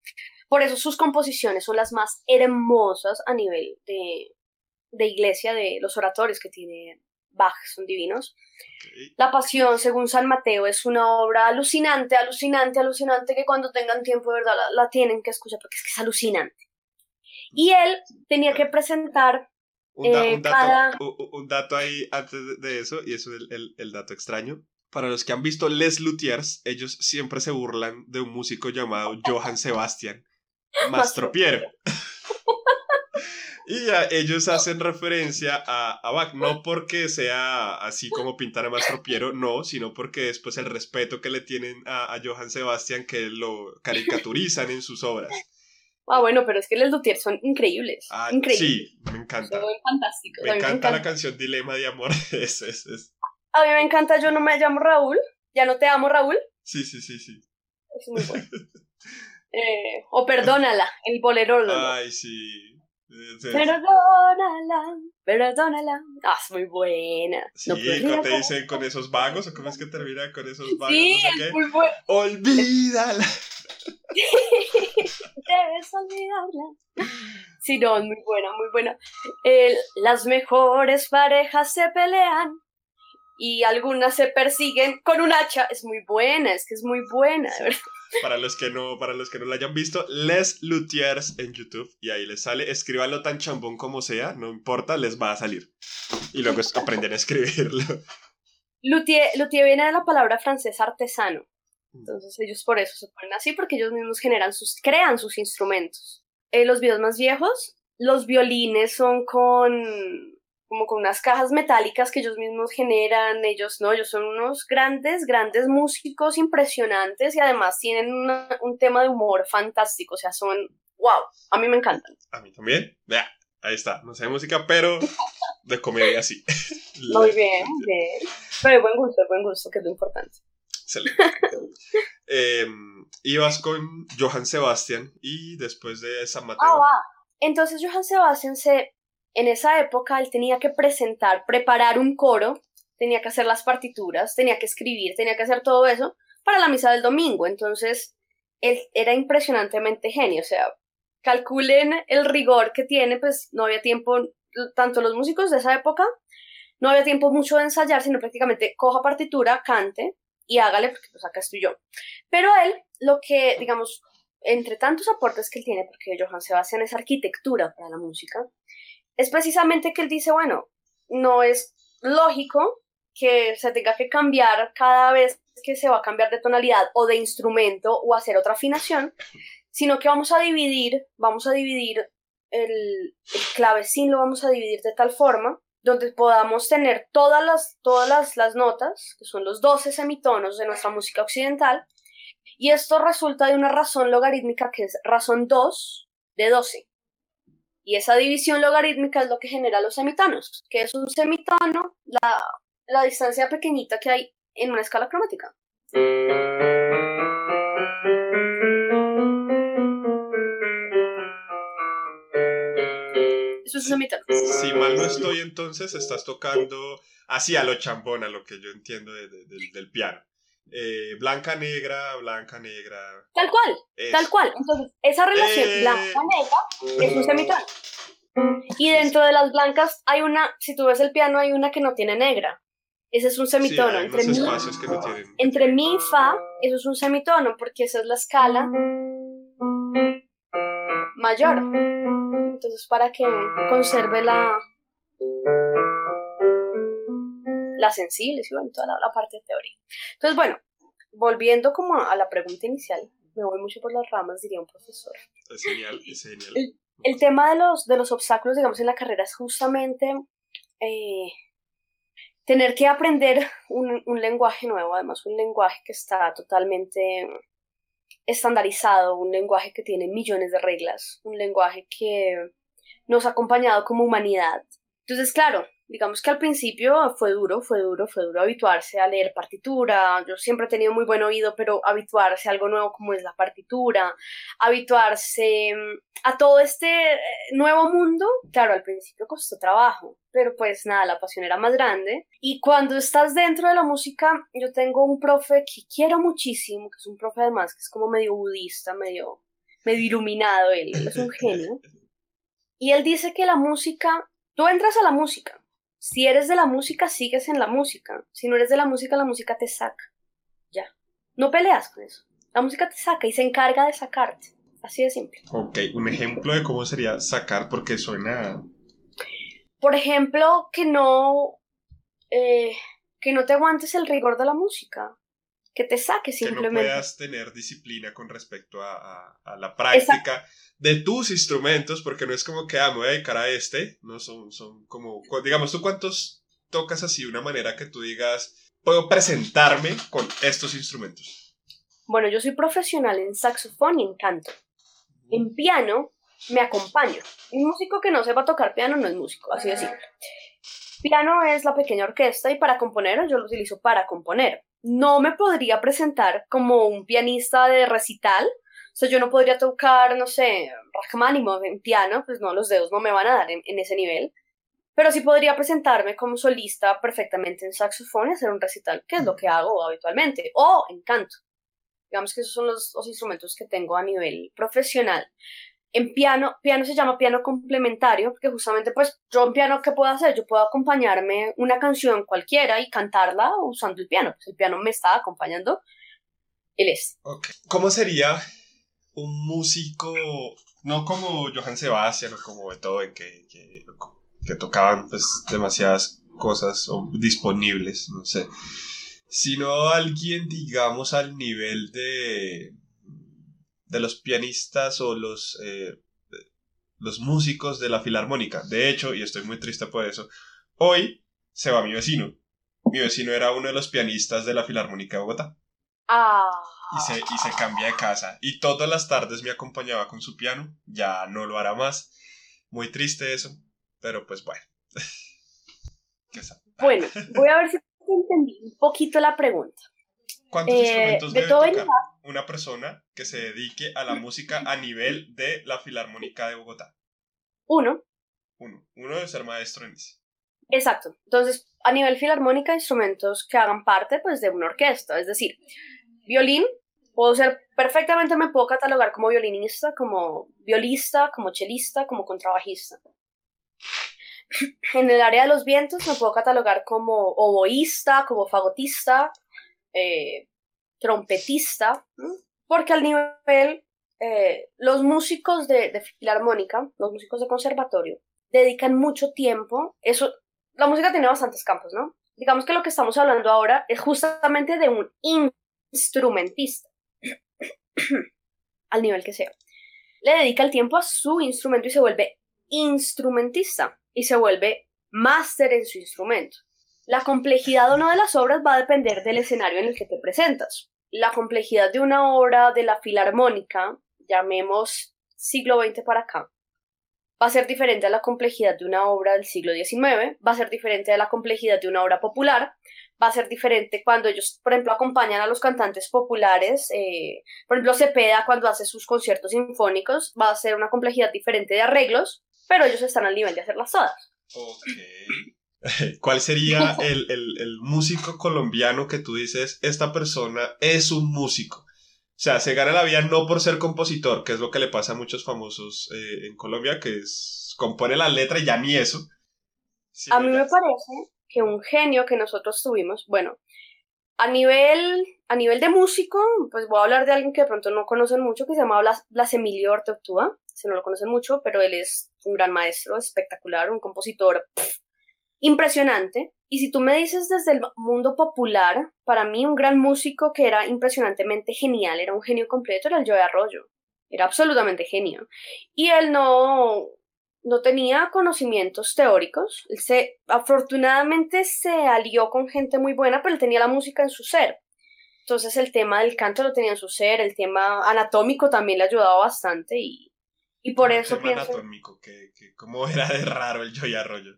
Por eso sus composiciones son las más hermosas a nivel de, de iglesia, de los oratorios que tiene Bach, son divinos. La Pasión, según San Mateo, es una obra alucinante, alucinante, alucinante, que cuando tengan tiempo, de verdad, la, la tienen que escuchar porque es que es alucinante. Y él tenía que presentar Un, da- Eh, un dato, cada- un dato ahí antes de- eso, y eso es el, el- el dato extraño. Para los que han visto Les Luthiers, ellos siempre se burlan de un músico llamado Johann Sebastian Mastropiero. Y a- ellos hacen referencia a, a Bach, no porque sea así como pintar a Mastropiero, no, sino porque después el respeto que le tienen a, a Johann Sebastian, que lo caricaturizan en sus obras. Ah, bueno, pero es que los Luthiers son increíbles. Ah, increíbles. sí, me encanta. Son fantásticos. Me a mí encanta la canción Dilema de Amor. es, es, es- A mí me encanta Yo no me llamo Raúl. Ya no te amo, Raúl. Sí, sí, sí, sí. Es muy bueno. Eh, o Perdónala, el bolero. Ay, sí. Sí. Perdónala, perdónala. Ah, es muy buena. Sí, No te dicen con esos vagos, o cómo es que termina con esos vagos, Sí, no sé es qué. muy buena. Olvídala. Debes olvidarla. Sí, no, es muy buena, muy buena. Las mejores parejas se pelean y algunas se persiguen con un hacha. Es muy buena, es que es muy buena, de verdad. Para los que no, para los que no la hayan visto, Les Luthiers en YouTube y ahí les sale, escríbalo tan chambón como sea, no importa, les va a salir. Y luego aprenden a escribirlo. Luthier, luthier viene de la palabra francesa artesano. Entonces ellos por eso se ponen así, porque ellos mismos generan sus, crean sus instrumentos. Eh, los videos más viejos, los violines son con como con unas cajas metálicas que ellos mismos generan, ellos no, ellos son unos grandes, grandes músicos impresionantes y además tienen una- un tema de humor fantástico, o sea, son, wow, a mí me encantan. A mí también. Vea, ahí está. No sé de música, pero de comedia sí. Muy bien, muy bien. Pero de buen gusto, de buen gusto, que es lo importante. Excelente. Eh, ibas con Johann Sebastian y después de San Mateo. Ah, va. Entonces Johann Sebastian se, en esa época él tenía que presentar, preparar un coro, tenía que hacer las partituras, tenía que escribir, tenía que hacer todo eso para la misa del domingo. Entonces él era impresionantemente genio, o sea, calculen el rigor que tiene, pues no había tiempo, tanto los músicos de esa época, no había tiempo mucho de ensayar, sino prácticamente coja partitura, cante y hágale, porque pues acá estoy yo. Pero él, lo que, digamos, entre tantos aportes que él tiene, porque Johann Sebastian es arquitectura para la música, es precisamente que él dice, bueno, no es lógico que se tenga que cambiar cada vez que se va a cambiar de tonalidad o de instrumento o hacer otra afinación, sino que vamos a dividir, vamos a dividir el, clavecín, lo vamos a dividir de tal forma donde podamos tener todas las, todas las, las notas, que son los 12 semitonos de nuestra música occidental, y esto resulta de una razón logarítmica que es razón 2 de 12. Y esa división logarítmica es lo que genera los semitonos, que es un semitono, la, distancia pequeñita que hay en una escala cromática. Eso es un semitono. Si mal no estoy, entonces estás tocando así a lo chambón, a lo que yo entiendo de- de- del- del piano. Eh, blanca, negra, blanca, negra. Tal cual, eso. tal cual. Entonces, esa relación Eh. blanca-negra es un semitono. Y dentro de las blancas hay una, si tú ves el piano, hay una que no tiene negra. Ese es un semitono. entre, mi, espacios que no tienen. entre mi y fa, eso es un semitono, porque esa es la escala mayor. Entonces, para que conserve la la sensible, sí, bueno, toda la, la parte de teoría. Entonces, bueno, volviendo como a la pregunta inicial, me voy mucho por las ramas, diría un profesor. Es genial, es genial. El tema de los, de los obstáculos, digamos, en la carrera es justamente eh, tener que aprender un, un lenguaje nuevo, además un lenguaje que está totalmente estandarizado, un lenguaje que tiene millones de reglas, un lenguaje que nos ha acompañado como humanidad. Entonces, claro, digamos que al principio fue duro, fue duro, fue duro habituarse a leer partitura. Yo siempre he tenido muy buen oído, pero habituarse a algo nuevo como es la partitura, habituarse mm, a todo este eh, nuevo mundo, claro, al principio costó trabajo, pero pues nada, la pasión era más grande. Y cuando estás dentro de la música, yo tengo un profe que quiero muchísimo, que es un profe además que es como medio budista, medio, medio iluminado, él, él es un genio. Y él dice que la música, tú entras a la música, si eres de la música, sigues en la música. Si no eres de la música, la música te saca. Ya. No peleas con eso. La música te saca y se encarga de sacarte. Así de simple. Ok, un ejemplo de cómo sería sacar, porque suena... Por ejemplo, que no, eh, que no te aguantes el rigor de la música, que te saques simplemente. Que no puedas tener disciplina con respecto a, la práctica de tus instrumentos, porque no es como que, ah, me voy a dedicar a este, no son, son como, digamos, ¿tú cuántos tocas así de una manera que tú digas, puedo presentarme con estos instrumentos? Bueno, yo soy profesional en saxofón y en canto. En piano me acompaño. Un músico que no sepa tocar piano no es músico, así de simple. Piano es la pequeña orquesta y para componer yo lo utilizo para componer. No me podría presentar como un pianista de recital. Sea, yo no podría tocar, no sé, Rachmaninoff en piano, pues no, los dedos no me van a dar en, ese nivel. Pero sí podría presentarme como solista perfectamente en saxofón y hacer un recital, que es lo que hago habitualmente, o en canto. Digamos que esos son los, los instrumentos que tengo a nivel profesional. En piano, piano se llama piano complementario, porque justamente pues yo en piano, ¿qué puedo hacer? Yo puedo acompañarme una canción cualquiera y cantarla usando el piano. Pues el piano me está acompañando, él es. ¿Cómo sería un músico, no como Johann Sebastian o como Beethoven, que, que, que tocaban pues demasiadas cosas disponibles, no sé, sino alguien, digamos, al nivel de de los pianistas o los, eh, los músicos de la filarmónica. De hecho, y estoy muy triste por eso, hoy se va mi vecino. Mi vecino era uno de los pianistas de la Filarmónica de Bogotá. Ah. Y se, y se cambia de casa. Y todas las tardes me acompañaba con su piano. Ya no lo hará más. Muy triste eso. Pero pues bueno. bueno, voy a ver si entendí un poquito la pregunta. ¿Cuántos eh, instrumentos debe tocar una persona que se dedique a la música a nivel de la Filarmónica de Bogotá? Uno. Uno. Uno debe ser maestro en ese. Exacto. Entonces, a nivel filarmónica, instrumentos que hagan parte pues, de una orquesta. Es decir, violín, puedo ser, perfectamente me puedo catalogar como violinista, como violista, como chelista, como contrabajista. En el área de los vientos me puedo catalogar como oboísta, como fagotista, eh, trompetista, porque al nivel, eh, los músicos de, filarmónica, los músicos de conservatorio, dedican mucho tiempo, eso, la música tiene bastantes campos, ¿no? Digamos que lo que estamos hablando ahora es justamente de un instrumentista, al nivel que sea. Le dedica el tiempo a su instrumento y se vuelve instrumentista y se vuelve máster en su instrumento. La complejidad o no de las obras va a depender del escenario en el que te presentas. La complejidad de una obra de la filarmónica, llamemos siglo XX para acá, va a ser diferente a la complejidad de una obra del siglo XIX, va a ser diferente a la complejidad de una obra popular, va a ser diferente cuando ellos, por ejemplo, acompañan a los cantantes populares, eh, por ejemplo, Cepeda cuando hace sus conciertos sinfónicos, va a ser una complejidad diferente de arreglos, pero ellos están al nivel de hacerlas todas. ¿Cuál sería el, músico colombiano que tú dices, esta persona es un músico? O sea, se gana la vida no por ser compositor, que es lo que le pasa a muchos famosos eh, en Colombia, que es compone la letra y ya ni eso. a mí me parece que un genio que nosotros tuvimos, bueno, a nivel, a nivel de músico, pues voy a hablar de alguien que de pronto no conocen mucho, que se llama Blas, Blas Emilio Orteotúa, si no lo conocen mucho, pero él es un gran maestro, espectacular, un compositor impresionante. Y si tú me dices desde el mundo popular, para mí un gran músico que era impresionantemente genial, era un genio completo, era el Joe Arroyo. Era absolutamente genio. Y él no, no tenía conocimientos teóricos. Él se, afortunadamente se alió con gente muy buena, pero él tenía la música en su ser. Entonces el tema del canto lo tenía en su ser, el tema anatómico también le ayudaba bastante y, y por eso tema anatómico, que, que cómo era de raro el Joy Arroyo.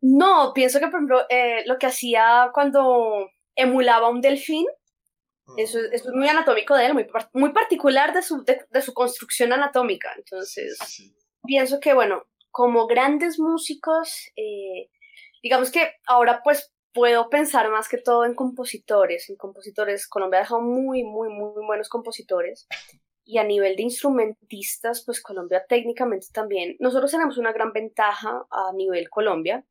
No, pienso que, por ejemplo, eh, lo que hacía cuando emulaba un delfín, eso, es muy anatómico de él, muy, muy particular de su, de, su construcción anatómica. Entonces, pienso que, bueno, como grandes músicos, eh, digamos que ahora pues puedo pensar más que todo en compositores, en compositores. Colombia ha dejado muy, muy, muy buenos compositores. Y a nivel de instrumentistas, pues Colombia técnicamente también, nosotros tenemos una gran ventaja a nivel Colombia,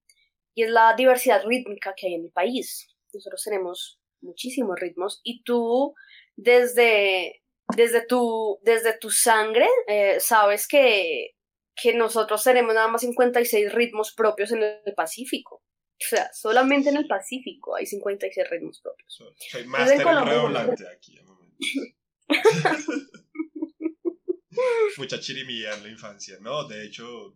y es la diversidad rítmica que hay en el país. Nosotros tenemos muchísimos ritmos y tú desde desde tu, desde tu sangre, eh, sabes que, que nosotros tenemos nada más 56 ritmos propios en el Pacífico. O sea, solamente en el Pacífico hay 56 ritmos propios. Soy en redoblante aquí. Mucha chirimía en la infancia, ¿no? De hecho,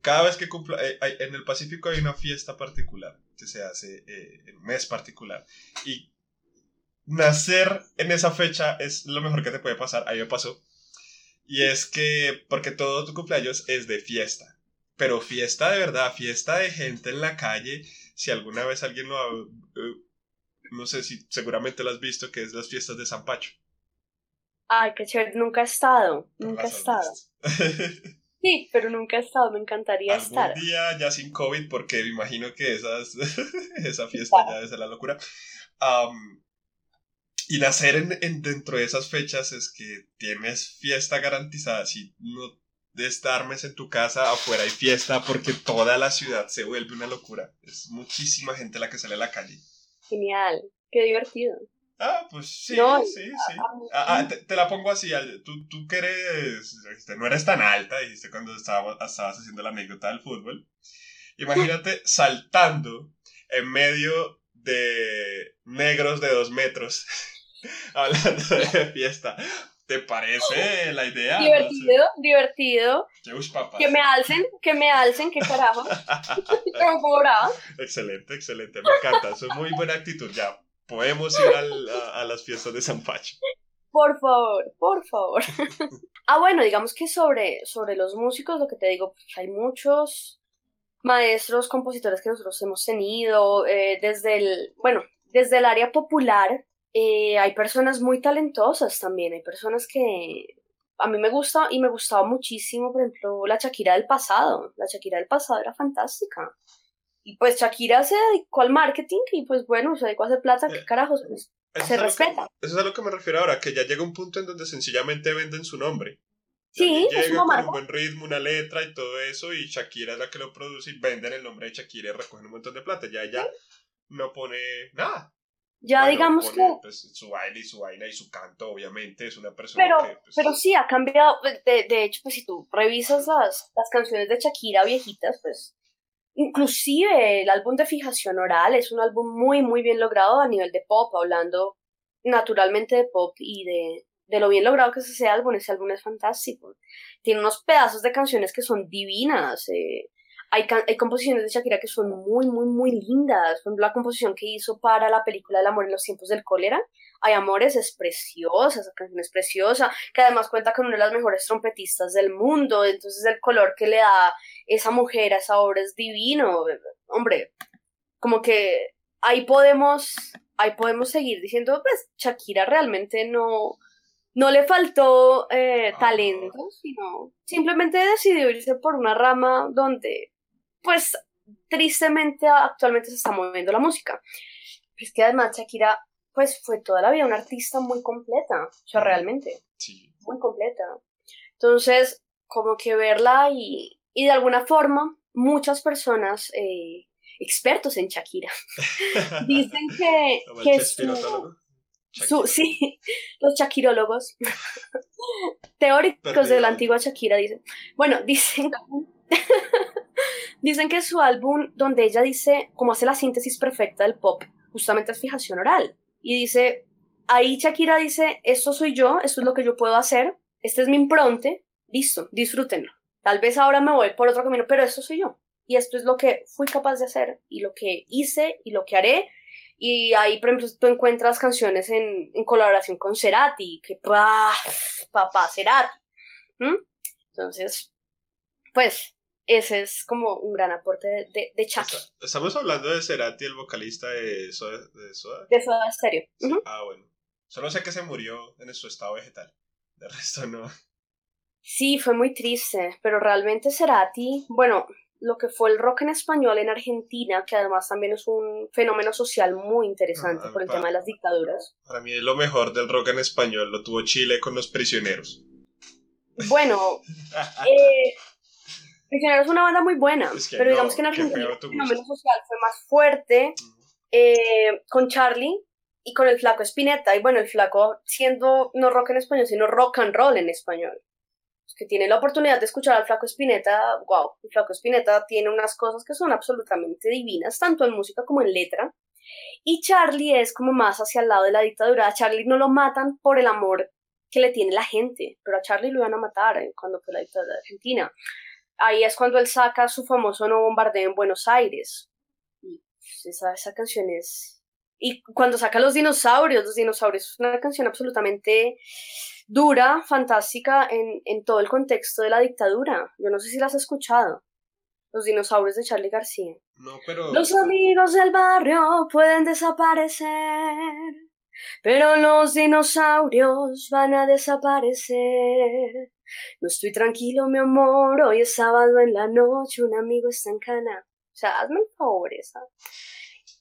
cada vez que cumplo, eh, en el Pacífico hay una fiesta particular que se hace eh, en un mes particular. Y nacer en esa fecha es lo mejor que te puede pasar. A mí me pasó. Y es que, porque todo tu cumpleaños es de fiesta pero fiesta de verdad, fiesta de gente en la calle. Si alguna vez alguien lo ha, eh, no sé si seguramente lo has visto, que es las fiestas de San Pacho. Ay, qué chévere, nunca he estado, nunca he estado. sí, pero nunca he estado, me encantaría Algún estar. día ya sin COVID, porque me imagino que esas, esa fiesta ya debe ser la locura. Y nacer en, en, dentro de esas fechas es que tienes fiesta garantizada. Si no de estar en tu casa, afuera hay fiesta porque toda la ciudad se vuelve una locura. Es muchísima gente la que sale a la calle. Genial, qué divertido. Ah, pues sí, sí, sí. Ah, ah, te, la pongo así, tú, tú que eres, este, no eres tan alta, dijiste cuando estabas, estabas haciendo la anécdota del fútbol. Imagínate saltando en medio de negros de dos metros, hablando de fiesta. ¿Te parece la idea? Divertido, divertido. Que me alcen, que me alcen, qué carajo. Excelente, excelente, me encanta. Eso es muy buena actitud. Ya, podemos ir a, las fiestas de San Pacho. Por favor, por favor. ah, bueno, digamos que sobre, sobre los músicos, lo que te digo, pues, hay muchos maestros, compositores que nosotros hemos tenido, eh, desde el, bueno, desde el área popular, eh, hay personas muy talentosas también, hay personas que a mí me gusta y me gustaba muchísimo, por ejemplo, la Shakira del pasado. La Shakira del pasado era fantástica. Y pues Shakira se dedicó al marketing y pues bueno, se dedicó a hacer plata, ¿qué eh, carajos? Pues, se respeta. eso es a lo que me refiero ahora, que ya llega un punto en donde sencillamente venden su nombre. sí, llega con un buen ritmo, una letra y todo eso, y Shakira es la que lo produce y venden el nombre de Shakira y recogen un montón de plata. Ya ella no pone nada. Ya digamos que... Pues, su baile y su vaina y su canto, obviamente, es una persona pero, que... Pues, pero sí, ha cambiado, pues, de, de, hecho, pues si tú revisas las, las canciones de Shakira viejitas, pues inclusive el álbum de Fijación Oral es un álbum muy, muy bien logrado a nivel de pop, hablando naturalmente de pop y de, de lo bien logrado que es ese álbum, ese álbum es fantástico. Tiene unos pedazos de canciones que son divinas, eh, hay, hay, composiciones de Shakira que son muy, muy, muy lindas. Por ejemplo, la composición que hizo para la película El amor en los tiempos del cólera. Hay amores, es preciosa, esa canción es preciosa, que además cuenta con una de las mejores trompetistas del mundo. Entonces, el color que le da esa mujer a esa obra es divino. Hombre, como que ahí podemos, ahí podemos seguir diciendo, pues Shakira realmente no, no le faltó eh, talento, sino simplemente decidió irse por una rama donde pues tristemente actualmente se está moviendo la música. Es que además Shakira, pues fue toda la vida una artista muy completa, o sea, realmente, sí. muy completa. Entonces, como que verla y, y de alguna forma, muchas personas, eh, expertos en Shakira, dicen que, que su, sí, los shakirólogos teóricos de la antigua Shakira dicen, bueno, dicen Dicen que su álbum, donde ella dice, como hace la síntesis perfecta del pop, justamente es fijación oral. Y dice, ahí Shakira dice, esto soy yo, esto es lo que yo puedo hacer, este es mi impronte, listo, disfrútenlo. Tal vez ahora me voy por otro camino, pero esto soy yo. Y esto es lo que fui capaz de hacer y lo que hice y lo que haré. Y ahí, por ejemplo, tú encuentras canciones en, en colaboración con Cerati, que papá Cerati. Entonces, pues ese es como un gran aporte de, de, Chucky. Estamos hablando de Cerati, el vocalista de Soda, de Soda. De Soda Stereo. Ah, bueno. Solo sé que se murió en su estado vegetal. De resto no. Sí, fue muy triste, pero realmente Cerati, bueno, lo que fue el rock en español en Argentina, que además también es un fenómeno social muy interesante por el tema de las dictaduras. Para mí lo mejor del rock en español lo tuvo Chile con los prisioneros. Bueno, eh, Prisioneros es una banda muy buena, pero digamos que en Argentina el fenómeno social fue más fuerte. Eh, con Charlie, y con el flaco Spinetta, y bueno, el flaco siendo no rock en español, sino rock and roll en español. que tiene la oportunidad de escuchar al flaco Spinetta, wow, el flaco Spinetta tiene unas cosas que son absolutamente divinas, tanto en música como en letra. Y Charlie es como más hacia el lado de la dictadura. A Charlie no lo matan por el amor que le tiene la gente, pero a Charlie lo iban a matar eh, cuando fue la dictadura de Argentina. Ahí es cuando él saca su famoso no bombardeo en Buenos Aires. Y pues, esa, esa canción es y cuando saca Los Dinosaurios, Los Dinosaurios es una canción absolutamente dura, fantástica en, en todo el contexto de la dictadura. Yo no sé si la has escuchado. Los dinosaurios de Charlie García. No, pero. Los amigos del barrio pueden desaparecer, pero los dinosaurios van a desaparecer. No estoy tranquilo, mi amor, hoy es sábado en la noche, un amigo está en cana. O sea, hazme el favor, esa.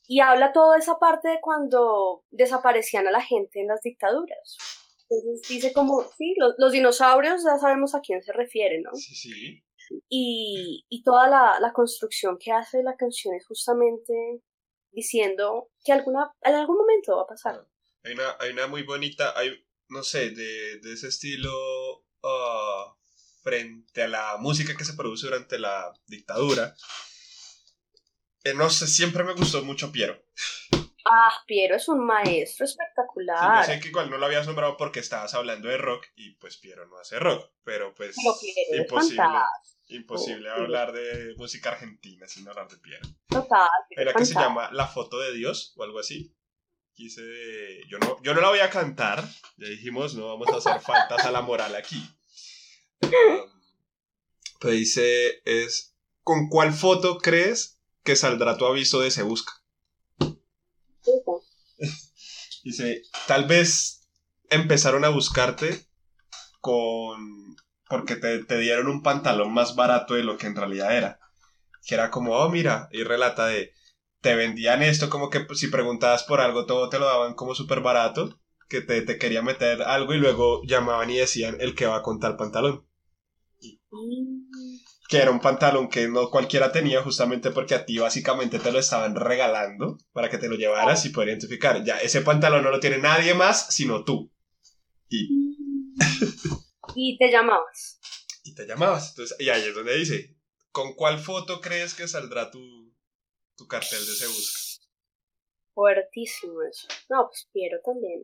Y habla toda esa parte de cuando desaparecían a la gente en las dictaduras. Entonces dice como, sí, los, dinosaurios ya sabemos a quién se refiere, ¿no? Sí, sí. Y, y toda la, la, construcción que hace la canción es justamente diciendo que alguna, en algún momento va a pasar. Hay una, hay una muy bonita, hay, no sé, de, de ese estilo uh, frente a la música que se produce durante la dictadura eh, no sé, siempre me gustó mucho Piero. Ah, Piero es un maestro espectacular. yo sé que igual no lo habías nombrado porque estabas hablando de rock y pues Piero no hace rock, pero pues imposible, imposible hablar de música argentina sin hablar de Piero. Total. Era que se llama La foto de Dios o algo así. Quise, yo no, yo no la voy a cantar, ya dijimos, no vamos a hacer faltas a la moral aquí. pero dice, es, ¿con cuál foto crees que saldrá tu aviso de Se Busca. Dice, tal vez empezaron a buscarte con... porque te, te, dieron un pantalón más barato de lo que en realidad era. Que era como, oh, mira, y relata de, te vendían esto como que si preguntabas por algo, todo te lo daban como súper barato, que te, te, quería meter algo y luego llamaban y decían el que va con tal pantalón. Que era un pantalón que no cualquiera tenía justamente porque a ti básicamente te lo estaban regalando para que te lo llevaras y poder identificar. Ya, ese pantalón no lo tiene nadie más sino tú. Y... y te llamabas. Y te llamabas. Entonces, y ahí es donde dice, ¿con cuál foto crees que saldrá tu, tu cartel de Se Busca? Fuertísimo eso. No, pues Piero también.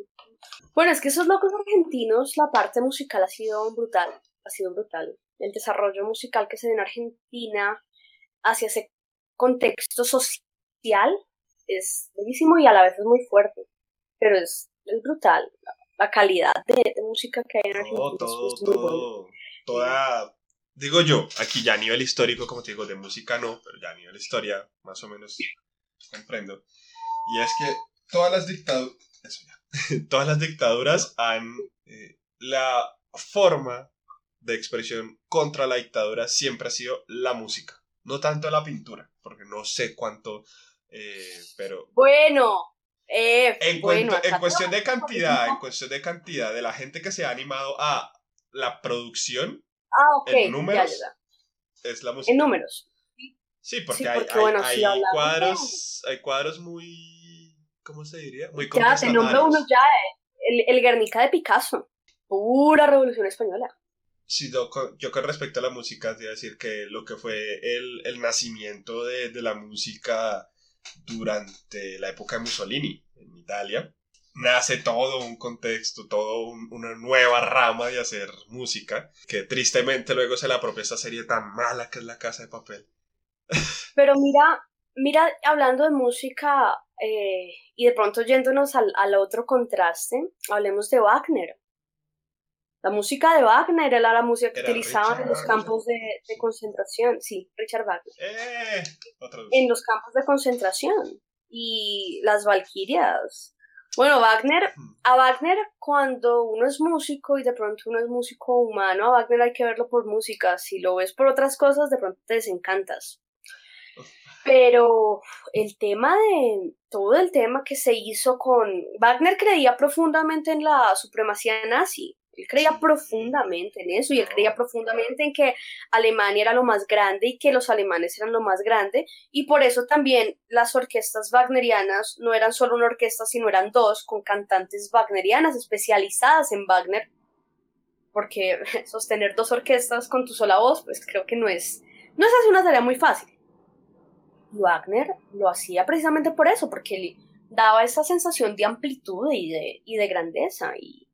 Bueno, es que esos locos argentinos, la parte musical ha sido brutal. Ha sido brutal el desarrollo musical que se da en Argentina hacia ese contexto social es bellísimo y a la vez es muy fuerte, pero es, brutal. La, calidad de, música que hay en Argentina todo, es muy todo, toda, digo yo, aquí ya a nivel histórico, como te digo, de música no, pero ya a nivel historia más o menos comprendo. Y es que todas las dictaduras, todas las dictaduras han, eh, la forma de expresión contra la dictadura siempre ha sido la música, no tanto la pintura, porque no sé cuánto, eh, pero... Bueno, eh, en, en cuestión de cantidad, en cuestión de cantidad de la gente que se ha animado a la producción, ah, en números, es la música. En números. Sí, porque, hay, hay, cuadros, hay cuadros muy, ¿cómo se diría? Muy Ya, te nombro uno ya, el, el Guernica de Picasso, pura revolución española. Sí, yo, con respecto a la música, te decir que lo que fue el, el nacimiento de, de, la música durante la época de Mussolini en Italia, nace todo un contexto, todo una nueva rama de hacer música, que tristemente luego se la apropia esta serie tan mala que es La Casa de Papel. Pero mira, mira, hablando de música eh, y de pronto yéndonos al, al otro contraste, hablemos de Wagner. La música de Wagner era la música que utilizaban en los campos de, de, concentración. Sí, Richard Wagner. Eh, en los campos de concentración. Y las Valquirias. Bueno, Wagner, a Wagner cuando uno es músico y de pronto uno es músico humano, a Wagner hay que verlo por música. Si lo ves por otras cosas, de pronto te desencantas. Pero el tema de todo el tema que se hizo con Wagner creía profundamente en la supremacía nazi Él creía profundamente en eso y él creía profundamente en que Alemania era lo más grande y que los alemanes eran lo más grande y por eso también las orquestas wagnerianas no eran solo una orquesta, sino eran dos con cantantes wagnerianas especializadas en Wagner, porque sostener dos orquestas con tu sola voz, pues creo que no es, no es así una tarea muy fácil. Wagner lo hacía precisamente por eso, porque le daba esa sensación de amplitud y de, y de grandeza. Y,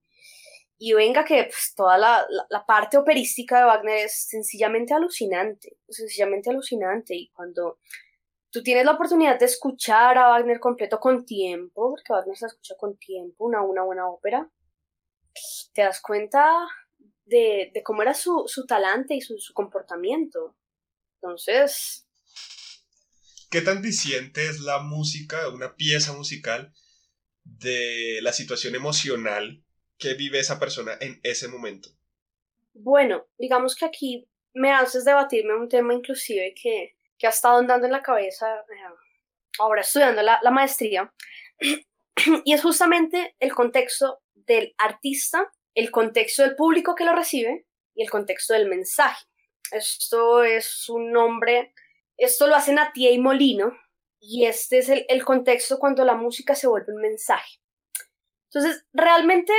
y venga que pues, toda la, la, parte operística de Wagner es sencillamente alucinante, sencillamente alucinante. Y cuando tú tienes la oportunidad de escuchar a Wagner completo con tiempo, porque Wagner se escucha con tiempo, una, una buena ópera, te das cuenta de, de cómo era su, su talante y su, su comportamiento. Entonces, ¿Qué tan diciente es la música, una pieza musical, de la situación emocional que vive esa persona en ese momento? Bueno, digamos que aquí me haces debatirme un tema inclusive que, que ha estado andando en la cabeza eh, ahora estudiando la, la maestría, y es justamente el contexto del artista, el contexto del público que lo recibe y el contexto del mensaje. Esto es un nombre esto lo hacen a tía y molino y este es el, contexto cuando la música se vuelve un mensaje. Entonces, realmente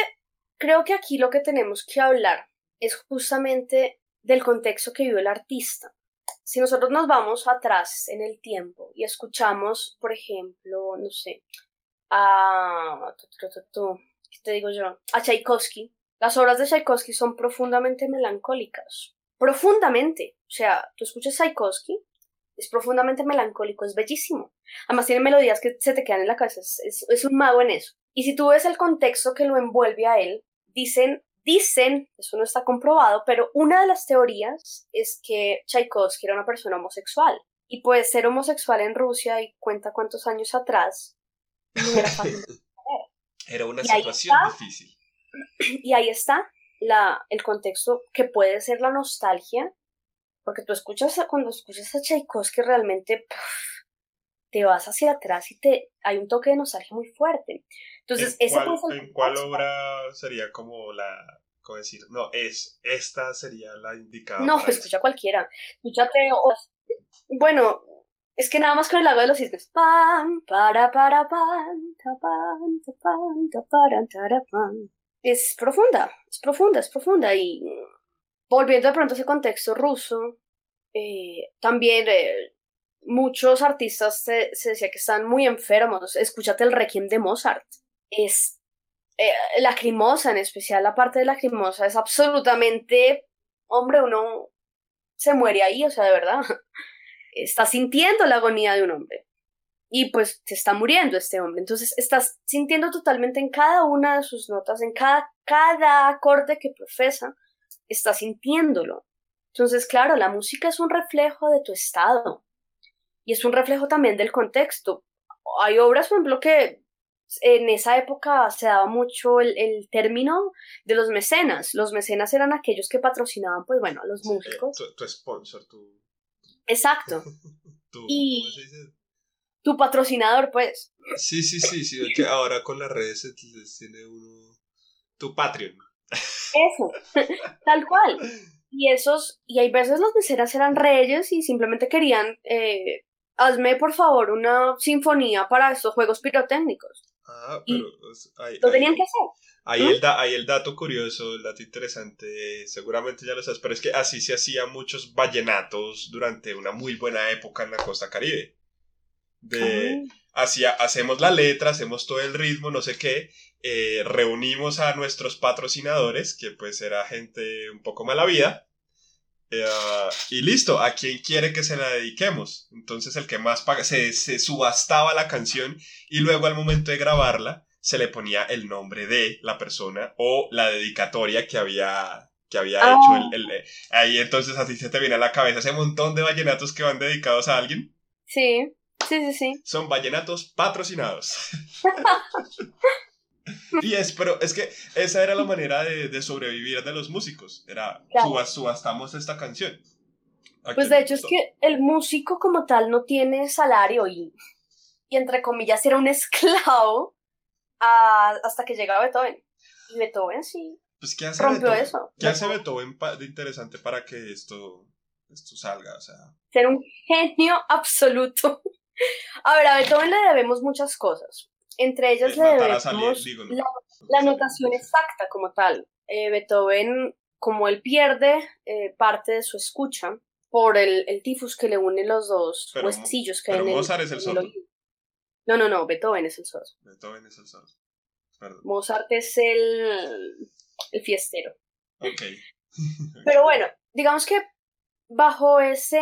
creo que aquí lo que tenemos que hablar es justamente del contexto que vive el artista. Si nosotros nos vamos atrás en el tiempo y escuchamos, por ejemplo, no sé, a... ¿Qué te digo yo? A Tchaikovsky. Las obras de Tchaikovsky son profundamente melancólicas. Profundamente. O sea, tú escuchas Tchaikovsky es profundamente melancólico, es bellísimo. Además tiene melodías que se te quedan en la cabeza, es, un mago en eso. Y si tú ves el contexto que lo envuelve a él, dicen, dicen, eso no está comprobado, pero una de las teorías es que Tchaikovsky era una persona homosexual. Y puede ser homosexual en Rusia y cuenta cuántos años atrás no era fácil Era una situación difícil. Y ahí está la, el contexto que puede ser la nostalgia porque tú escuchas, cuando escuchas a Tchaikovsky realmente te vas hacia atrás y te hay un toque de nostalgia muy fuerte. Entonces, ¿En cuál, ¿en cuál obra sería como la, cómo decir, no, es, esta sería la indicada? No, escucha cualquiera. Escúchate, bueno, es que nada más con el lago de los cisnes. Pam, para, para, pam, ta, pam, ta, pam, ta, para, pam. Es profunda, es profunda, es profunda y volviendo de pronto a ese contexto ruso, eh, también eh, muchos artistas se, decía que están muy enfermos. Escúchate el Requiem de Mozart. Es eh, lacrimosa, en especial la parte de lacrimosa, es absolutamente, hombre, uno se muere ahí, o sea, de verdad. Está sintiendo la agonía de un hombre. Y pues se está muriendo este hombre. Entonces estás sintiendo totalmente en cada una de sus notas, en cada, cada acorde que profesa, está sintiéndolo. Entonces, claro, la música es un reflejo de tu estado y es un reflejo también del contexto. Hay obras, por ejemplo, que en esa época se daba mucho el, término de los mecenas. Los mecenas eran aquellos que patrocinaban, pues bueno, a los músicos. tu, sponsor, tu... Exacto. y tu patrocinador, pues. Sí, sí, sí, sí. Que ahora con las redes tiene uno... Tu Patreon. Eso, tal cual. Y esos, y hay veces los mecenas eran reyes y simplemente querían, eh, hazme por favor una sinfonía para estos juegos pirotécnicos. Ah, pero ahí, lo tenían que hacer. Ahí, el ahí el dato curioso, el dato interesante, seguramente ya lo sabes, pero es que así se hacían muchos vallenatos durante una muy buena época en la costa caribe. De, ah. hacemos la letra, hacemos todo el ritmo, no sé qué, eh, reunimos a nuestros patrocinadores, que pues era gente un poco mala vida, eh, y listo, a quien quiere que se la dediquemos. Entonces el que más paga, se, subastaba la canción y luego al momento de grabarla se le ponía el nombre de la persona o la dedicatoria que había, que había ah. hecho. El, eh, ahí entonces así se te viene a la cabeza ese montón de vallenatos que van dedicados a alguien. Sí, sí, sí, sí. Son vallenatos patrocinados. Y es, pero es que esa era la manera de, sobrevivir de los músicos. Era, subastamos esta canción. Pues de hecho es que el músico como tal no tiene salario y, y entre comillas era un esclavo hasta que llegaba Beethoven. Y Beethoven sí. Pues, ¿qué hace rompió Beethoven? eso. ¿Qué hace Beethoven de interesante para que esto, esto salga? O sea, Ser un genio absoluto. A ver, a Beethoven le debemos muchas cosas. Entre ellas le debemos la, la notación exacta como tal. Eh, Beethoven, como él pierde eh, parte de su escucha por el, el tifus que le une los dos Pero huesecillos que pero hay en el- Mozart es el sordo. No, no, no, Beethoven es el sordo. Beethoven es el sordo. Perdón. Mozart es el, el fiestero. Ok. Pero bueno, digamos que bajo ese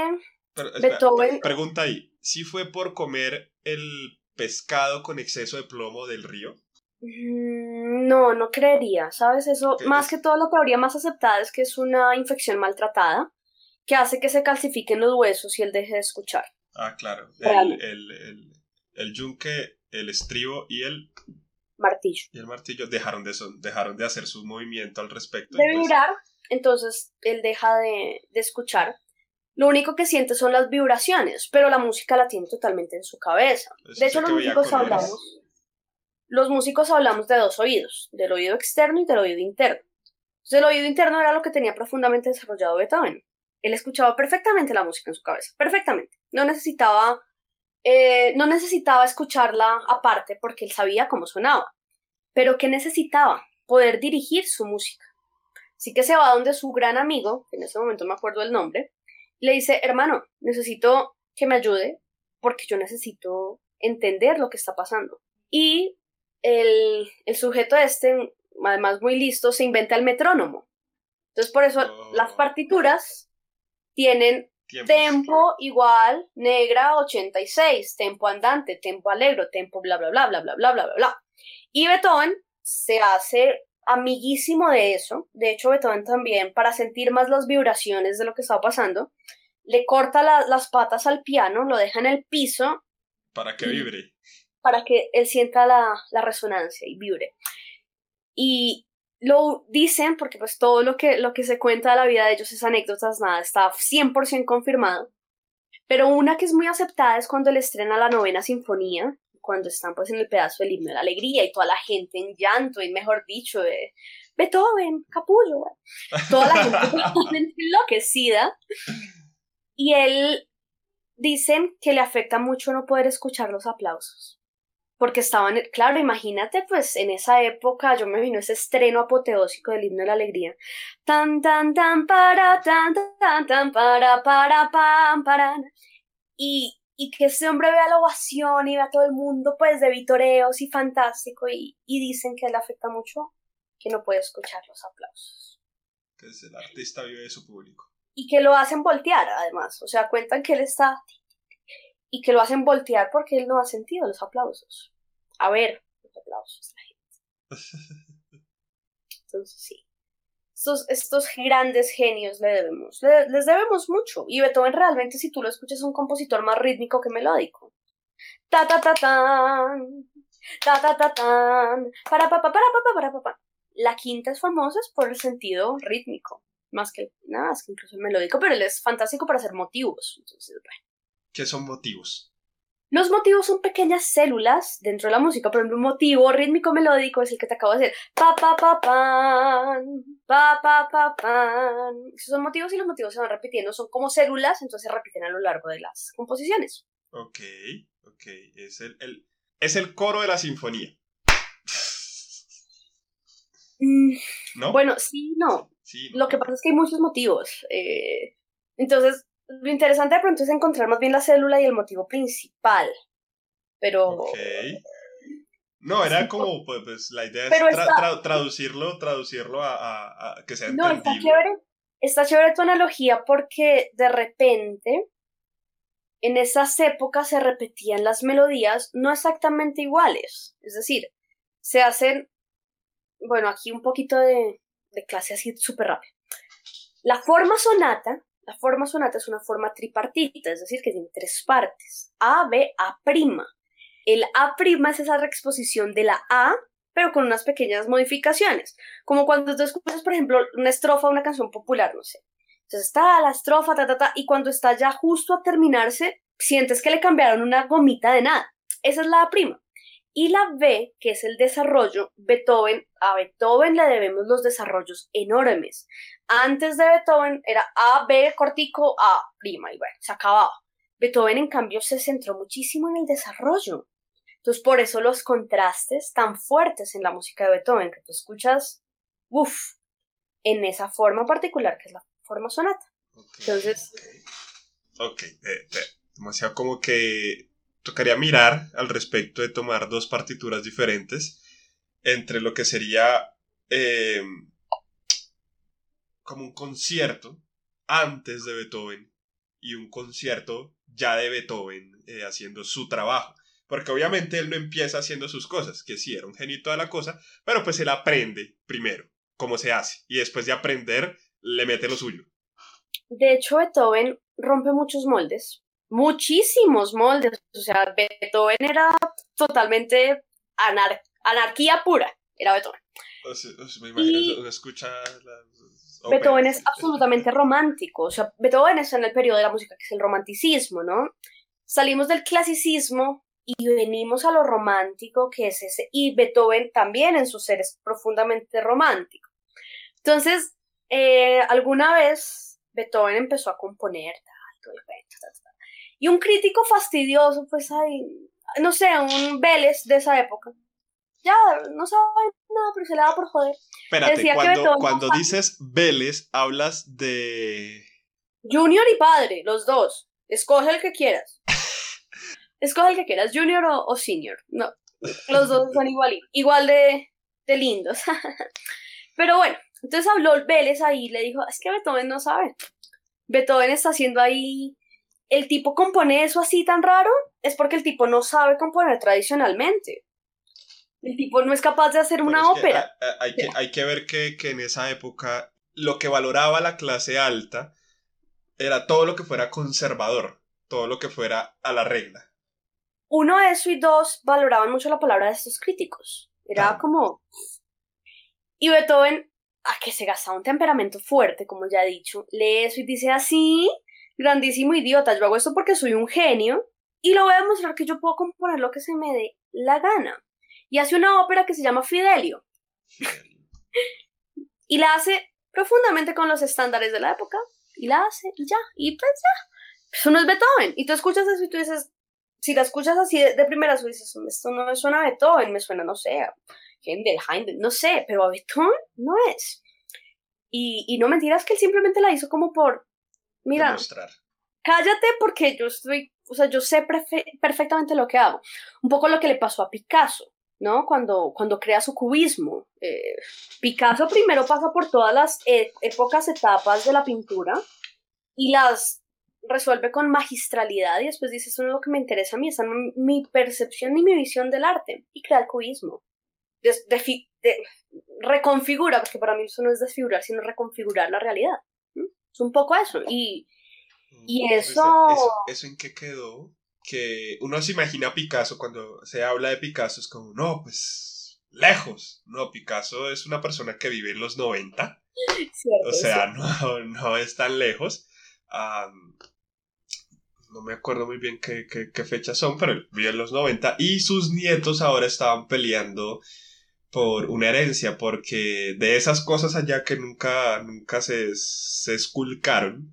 Pero, espera, Beethoven- Pregunta ahí. ¿Sí fue por comer el pescado con exceso de plomo del río? Mm, No, no creería, ¿sabes? Eso, más es- que todo, la teoría más aceptada es que es una infección maltratada que hace que se calcifiquen los huesos y él deje de escuchar. Ah, claro. El, el, el, el yunque, el estribo y el, Martillo. y el martillo dejaron de, son, dejaron de hacer su movimiento al respecto. De pues- vibrar, entonces él deja de, de escuchar. Lo único que siente son las vibraciones, pero la música la tiene totalmente en su cabeza. pues, De hecho, los que músicos hablamos. Los músicos hablamos de dos oídos, del oído externo y del oído interno. Entonces, el oído interno era lo que tenía profundamente desarrollado Beethoven. Él escuchaba perfectamente la música en su cabeza, perfectamente. No necesitaba, eh, no necesitaba escucharla aparte porque él sabía cómo sonaba. Pero ¿qué necesitaba? Poder dirigir su música. Así que se va donde su gran amigo, que en ese momento me acuerdo el nombre, le dice, hermano, necesito que me ayude porque yo necesito entender lo que está pasando. Y el, el sujeto este, además muy listo, se inventa el metrónomo. Entonces por eso Oh. las partituras tienen Tiempos. tempo igual, negra 86, tempo andante, tempo alegro, tempo bla bla bla bla bla bla bla bla bla. Y Beethoven se hace amiguísimo de eso. De hecho, Beethoven también, para sentir más las vibraciones de lo que estaba pasando, le corta la- las patas al piano, lo deja en el piso Para que vibre. para que él sienta la, la resonancia y vibre. Y lo dicen, porque pues todo lo que, lo que se cuenta de la vida de ellos es anécdotas, nada, está 100% confirmado. Pero una que es muy aceptada es cuando él estrena la novena sinfonía, cuando están pues en el pedazo del himno de la alegría y toda la gente en llanto, y mejor dicho, de Beethoven, capullo, güey. toda la gente enloquecida. Y él dicen que le afecta mucho no poder escuchar los aplausos. Porque estaban, claro, imagínate, pues en esa época yo me vino ese estreno apoteósico del himno de la alegría. Tan, tan, tan, para, tan, tan, tan, para, para, pam, para. Y, y que ese hombre vea la ovación y vea a todo el mundo, pues, de vitoreos y fantástico. Y, y dicen que le afecta mucho que no puede escuchar los aplausos. Que es el artista vive de su público. Y que lo hacen voltear, además. O sea, cuentan que él está. Y que lo hacen voltear porque él no ha sentido los aplausos. A ver, los aplausos, la gente. Entonces, sí. Estos, estos grandes genios le debemos, le- les debemos mucho. Y Beethoven realmente, si tú lo escuchas, es un compositor más rítmico que melódico. Ta ta ta tan, ta ta ta tan, para pa pa para pa pa para pa pa. La quinta es famosa es por el sentido rítmico, más que nada, más que incluso el melódico, pero él es fantástico para hacer motivos. Entonces. ¿Qué son motivos? Los motivos son pequeñas células dentro de la música. Por ejemplo, un motivo rítmico melódico es el que te acabo de decir. Pa, pa, pa, pan, pa, pa, pa, pan. Esos son motivos y los motivos se van repitiendo. Son como células, entonces se repiten a lo largo de las composiciones. Ok, ok. Es el, el- es el coro de la sinfonía. Mm, ¿No? Bueno, sí, no. Sí, Lo que pasa es que hay muchos motivos. eh, entonces, lo interesante de pronto es encontrar más bien la célula y el motivo principal. Pero Ok. No, era como, pues, pues, la idea es tra- tra- traducirlo, traducirlo a, a- a que sea No, está entendible. chévere. Está chévere tu analogía porque de repente en esas épocas se repetían las melodías no exactamente iguales. Es decir, se hacen, bueno, aquí un poquito de, de clase así súper rápido. La forma sonata, la forma sonata es una forma tripartita, es decir, que tiene tres partes. A, B, A'. El A' es esa reexposición de la A, pero con unas pequeñas modificaciones. Como cuando tú escuchas, por ejemplo, una estrofa de una canción popular, no sé. Entonces está la estrofa, ta, ta, ta, y cuando está ya justo a terminarse, sientes que le cambiaron una gomita de nada. Esa es la A'. Y la B, que es el desarrollo, Beethoven, a Beethoven le debemos los desarrollos enormes. Antes de Beethoven era A, B, cortico, A, prima, y bueno, se acababa. Beethoven, en cambio, se centró muchísimo en el desarrollo. Entonces, por eso los contrastes tan fuertes en la música de Beethoven, que tú escuchas, uff, en esa forma particular que es la forma sonata. Entonces... Ok, eh, demasiado como que tocaría mirar al respecto de tomar dos partituras diferentes entre lo que sería em, como un concierto antes de Beethoven y un concierto ya de Beethoven eh, haciendo su trabajo. Porque obviamente él no empieza haciendo sus cosas, que sí, era un genio toda la cosa, pero pues él aprende primero cómo se hace y después de aprender le mete lo suyo. De hecho, Beethoven rompe muchos moldes, muchísimos moldes. O sea, Beethoven era totalmente anarquía pura, era Beethoven. me imagino, escucha Beethoven es absolutamente romántico. O sea, Beethoven está en el periodo de la música que es el romanticismo, ¿no? Salimos del clasicismo y venimos a lo romántico que es ese. Y Beethoven también en su ser es profundamente romántico. Entonces, eh, alguna vez Beethoven empezó a componer y un crítico fastidioso, pues ahí, no sé, un Vélez de esa época. Ya, no sabe nada, pero se le da por joder. Espérate, cuando, cuando dices Vélez, hablas de... Junior y padre, los dos. Escoge el que quieras. Escoge el que quieras, junior o, senior. No, los dos son igual, igual de, de lindos. pero bueno, entonces habló Vélez ahí y le dijo, es que Beethoven no sabe. Beethoven está haciendo ahí el tipo compone eso así tan raro, es porque el tipo no sabe componer tradicionalmente. El tipo no es capaz de hacer una ópera. hay, que, hay, que, ver que, en esa época lo que valoraba la clase alta era todo lo que fuera conservador, todo lo que fuera a la regla. Uno, eso y dos, valoraban mucho la palabra de estos críticos. Era como... Y Beethoven, a que se gastaba un temperamento fuerte, como ya he dicho, lee eso y dice así, grandísimo idiota, yo hago esto porque soy un genio y lo voy a demostrar que yo puedo componer lo que se me dé la gana. Y hace una ópera que se llama Fidelio. y la hace profundamente con los estándares de la época. Y la hace y ya. Y pues ya. Eso no es Beethoven. Y tú escuchas eso y tú dices, si la escuchas así de, primera, tú dices, esto no me suena a Beethoven, me suena, no sé, a Händel, no sé, pero a Beethoven no es. Y, y no mentiras que él simplemente la hizo como por Mira, cállate porque yo estoy, o sea, yo sé perfectamente lo que hago. Un poco lo que le pasó a Picasso, ¿no? Cuando, cuando crea su cubismo. Eh, Picasso primero pasa por todas las e-, épocas, etapas de la pintura y las resuelve con magistralidad y después dice, eso no es lo que me interesa a mí, esa no es mi percepción ni mi visión del arte y crea el cubismo. reconfigura, porque para mí eso no es desfigurar, sino reconfigurar la realidad. Es un poco eso. Y, y mm, eso... eso... en qué quedó? Que uno se imagina a Picasso cuando se habla de Picasso, es como, no, pues lejos. No, Picasso es una persona que vive en los 90. o sea, no, no es tan lejos. no me acuerdo muy bien qué, qué, qué fechas son, pero vive en los 90 y sus nietos ahora estaban peleando por una herencia, porque de esas cosas allá que nunca, nunca se, se esculcaron,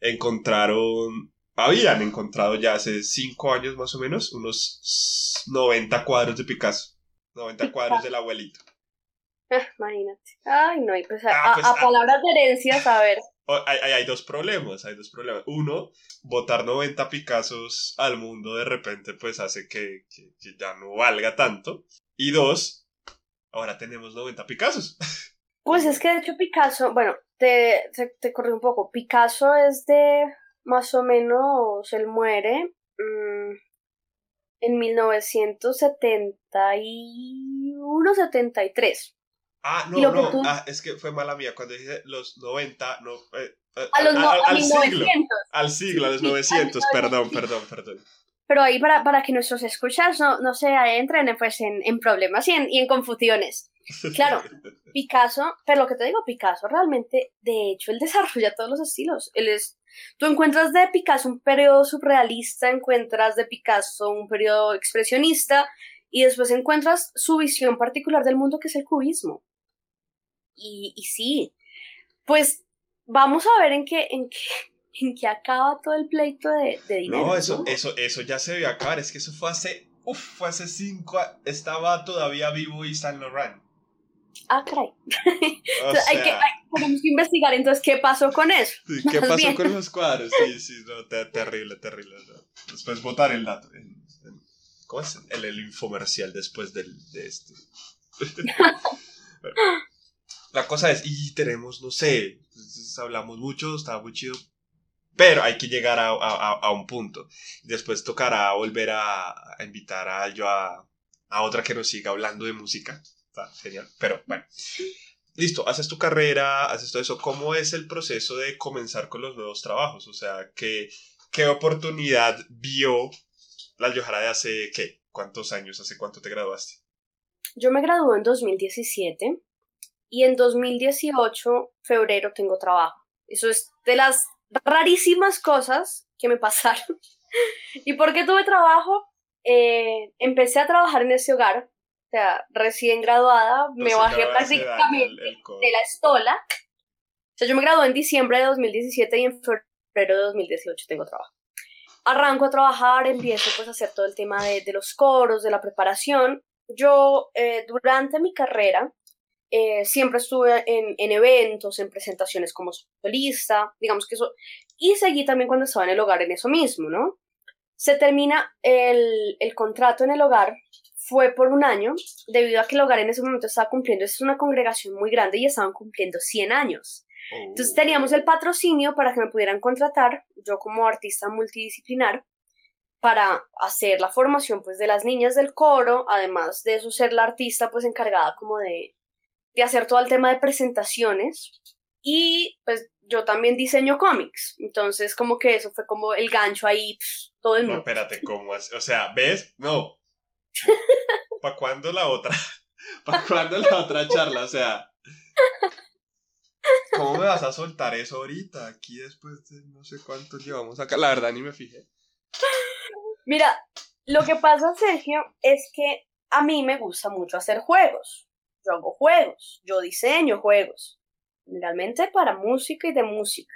encontraron, habían encontrado ya hace cinco años más o menos, unos 90 cuadros de Picasso, 90 cuadros del abuelito. Ah, imagínate. Ay, no, y pues a, ah, pues, ah. palabras de herencias, a ver. Hay, hay, dos problemas, hay dos problemas. Uno, botar 90 Picassos al mundo de repente pues hace que, que, que ya no valga tanto. Y dos, ahora tenemos 90 Picassos. Pues es que de hecho Picasso, bueno, te, te, corrí un poco. Picasso es de más o menos, él muere mm, en 1971, 73. Ah, no, no, ah, es que fue mala mía cuando dije los 90, no, eh, eh, a los al, siglo, al siglo, a los 900, perdón, perdón, perdón pero ahí para, para que nuestros escuchas no, no se entren pues, en, en problemas y en, y en confusiones. Claro, Picasso, pero lo que te digo, Picasso realmente, de hecho, él desarrolla todos los estilos. Él es, tú encuentras de Picasso un periodo surrealista, encuentras de Picasso un periodo expresionista y después encuentras su visión particular del mundo que es el cubismo. Y, y sí, pues vamos a ver en qué, en qué, en qué acaba todo el pleito de, de dinero. No, eso, eso, eso ya se debió acabar. Es que eso fue hace, uf, fue hace cinco. Estaba todavía vivo y Saint Laurent. Ah, caray. hay que, tenemos que investigar entonces qué pasó con eso. ¿Qué pasó con los cuadros? Sí, sí, no, terrible, terrible. Después votar el dato. ¿Cómo es? El, el infomercial después del, de esto. la cosa es, y tenemos, no sé, hablamos mucho, estaba muy chido, pero hay que llegar a, a, un punto. Después tocará volver a, invitar a yo a, a otra que nos siga hablando de música. Está genial, pero bueno. Listo, haces tu carrera, haces todo eso. ¿Cómo es el proceso de comenzar con los nuevos trabajos? O sea, ¿qué, qué oportunidad vio la Yohara de hace, qué? ¿Cuántos años? ¿Hace cuánto te graduaste? Yo me gradué en 2017 y en 2018, febrero, tengo trabajo. Eso es de las rarísimas cosas que me pasaron. ¿Y por qué tuve trabajo? Eh, empecé a trabajar en ese hogar, o sea, recién graduada, me bajé prácticamente de la estola. O sea, yo me gradué en diciembre de 2017 y en febrero de 2018 tengo trabajo. Arranco a trabajar, empiezo pues a hacer todo el tema de, de los coros, de la preparación. Yo eh, durante mi carrera eh, siempre estuve en, en, eventos, en presentaciones como solista, digamos que eso, y seguí también cuando estaba en el hogar en eso mismo, ¿no? Se termina el, el contrato en el hogar, fue por un año, debido a que el hogar en ese momento estaba cumpliendo, es una congregación muy grande y estaban cumpliendo 100 años. Entonces oh. teníamos el patrocinio para que me pudieran contratar, yo como artista multidisciplinar, para hacer la formación pues de las niñas del coro, además de eso ser la artista pues encargada como de, de hacer todo el tema de presentaciones y pues yo también diseño cómics, entonces como que eso fue como el gancho ahí, todo el mundo. No, espérate, ¿cómo es? O sea, ¿ves? No. ¿Para cuándo la otra? ¿Para cuándo la otra charla? O sea, ¿cómo me vas a soltar eso ahorita? Aquí después de no sé cuánto llevamos acá, la verdad ni me fijé. Mira, lo que pasa, Sergio, es que a mí me gusta mucho hacer juegos. Yo hago juegos, yo diseño juegos, generalmente para música y de música.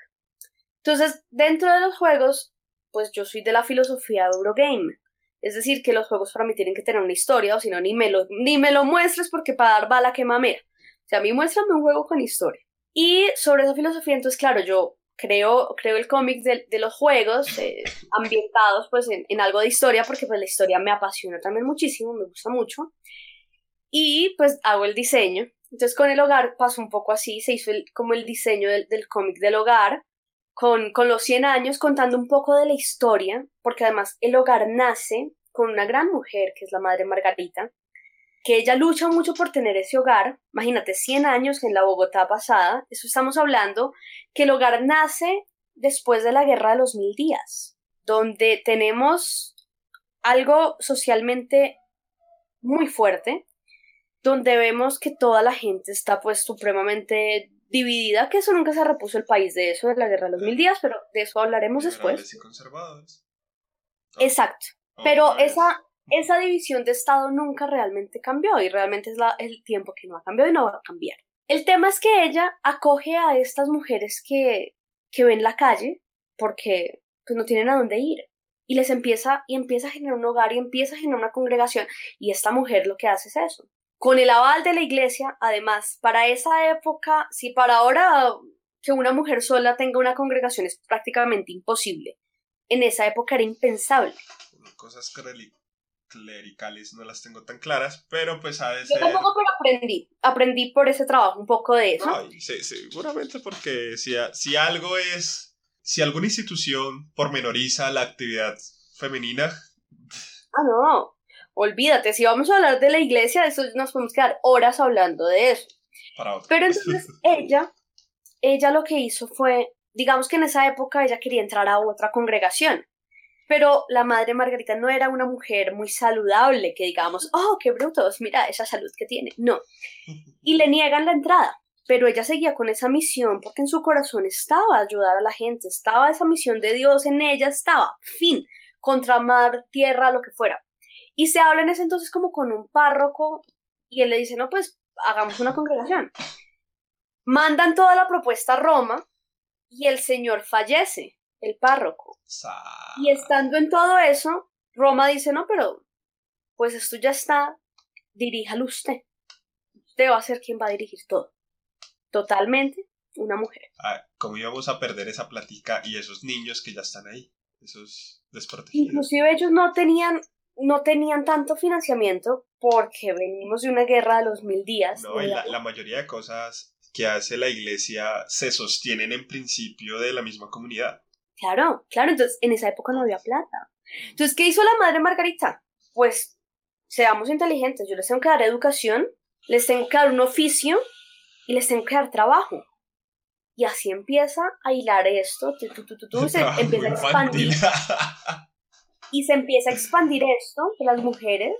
Entonces, dentro de los juegos, pues yo soy de la filosofía de Eurogame. Es decir, que los juegos para mí tienen que tener una historia, o si no, ni me lo, ni me lo muestres porque para dar bala que mamera. O sea, a mí muéstrame un juego con historia. Y sobre esa filosofía, entonces, claro, yo creo, creo el cómic de, de, los juegos eh, ambientados pues en, en, algo de historia porque pues la historia me apasiona también muchísimo, me gusta mucho. Y pues hago el diseño. Entonces con el hogar pasó un poco así, se hizo el, como el diseño del, del cómic del hogar, con, con los 100 años contando un poco de la historia, porque además el hogar nace con una gran mujer que es la madre Margarita, que ella lucha mucho por tener ese hogar. Imagínate, 100 años en la Bogotá pasada, eso estamos hablando, que el hogar nace después de la guerra de los mil días, donde tenemos algo socialmente muy fuerte, donde vemos que toda la gente está pues supremamente dividida, que eso nunca se repuso el país de eso, de la guerra de los mil días, pero de eso hablaremos después. Exacto. Pero esa, esa división de Estado nunca realmente cambió y realmente es la, el tiempo que no ha cambiado y no va a cambiar. El tema es que ella acoge a estas mujeres que, que ven la calle porque pues, no tienen a dónde ir y les empieza y empieza a generar un hogar y empieza a generar una congregación y esta mujer lo que hace es eso. Con el aval de la iglesia, además, para esa época, si para ahora que una mujer sola tenga una congregación es prácticamente imposible, en esa época era impensable. Cosas clericales no las tengo tan claras, pero pues a veces... Yo tampoco, pero aprendí, aprendí por ese trabajo un poco de eso. Ay, sí, seguramente porque si, si algo es, si alguna institución pormenoriza la actividad femenina... Ah, no, olvídate, si vamos a hablar de la iglesia, eso nos podemos quedar horas hablando de eso. Para. Pero entonces ella, ella lo que hizo fue, digamos que en esa época ella quería entrar a otra congregación pero la madre Margarita no era una mujer muy saludable, que digamos, oh, qué brutos, mira esa salud que tiene. No. Y le niegan la entrada. Pero ella seguía con esa misión porque en su corazón estaba ayudar a la gente, estaba esa misión de Dios en ella, estaba, fin, contra mar, tierra, lo que fuera. Y se habla en ese entonces como con un párroco y él le dice, no, pues hagamos una congregación. Mandan toda la propuesta a Roma y el señor fallece, el párroco. Y estando en todo eso, Roma dice, no, pero pues esto ya está, diríjalo usted. Usted va a ser quien va a dirigir todo. Totalmente una mujer. Ah, ¿Cómo íbamos a perder esa plática y esos niños que ya están ahí? Esos desprotegidos. Inclusive ellos no tenían, no tenían tanto financiamiento porque venimos de una guerra de los mil días. No, la, la mayoría de cosas que hace la iglesia se sostienen en principio de la misma comunidad. Claro, claro, entonces en esa época no había plata. Entonces, ¿qué hizo la madre Margarita? Pues seamos inteligentes, yo les tengo que dar educación, les tengo que dar un oficio y les tengo que dar trabajo. Y así empieza a hilar esto, se empieza a expandir. y se empieza a expandir esto de las mujeres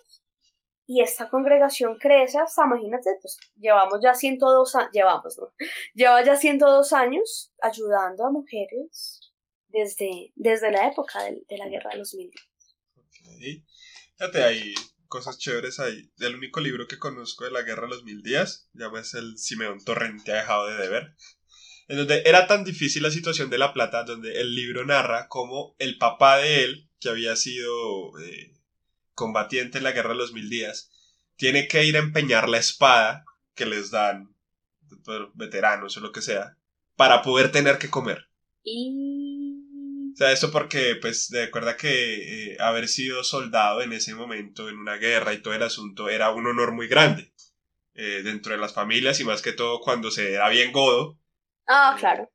y esta congregación crece hasta, imagínate, pues llevamos ya 102 años, llevamos, ¿no? Lleva ya 102 años ayudando a mujeres desde, desde la época de, la guerra de los mil. Ok. Fíjate, hay cosas chéveres ahí. El único libro que conozco de la guerra de los mil días, es el Simeón Torrente ha dejado de deber en donde era tan difícil la situación de La Plata, donde el libro narra cómo el papá de él, que había sido eh, combatiente en la guerra de los mil días, tiene que ir a empeñar la espada que les dan veteranos o lo que sea, para poder tener que comer. O sea, esto porque, pues, de acuerdo que eh, haber sido soldado en ese momento, en una guerra y todo el asunto, era un honor muy grande eh, dentro de las familias y más que todo cuando se era bien godo, Ah, claro.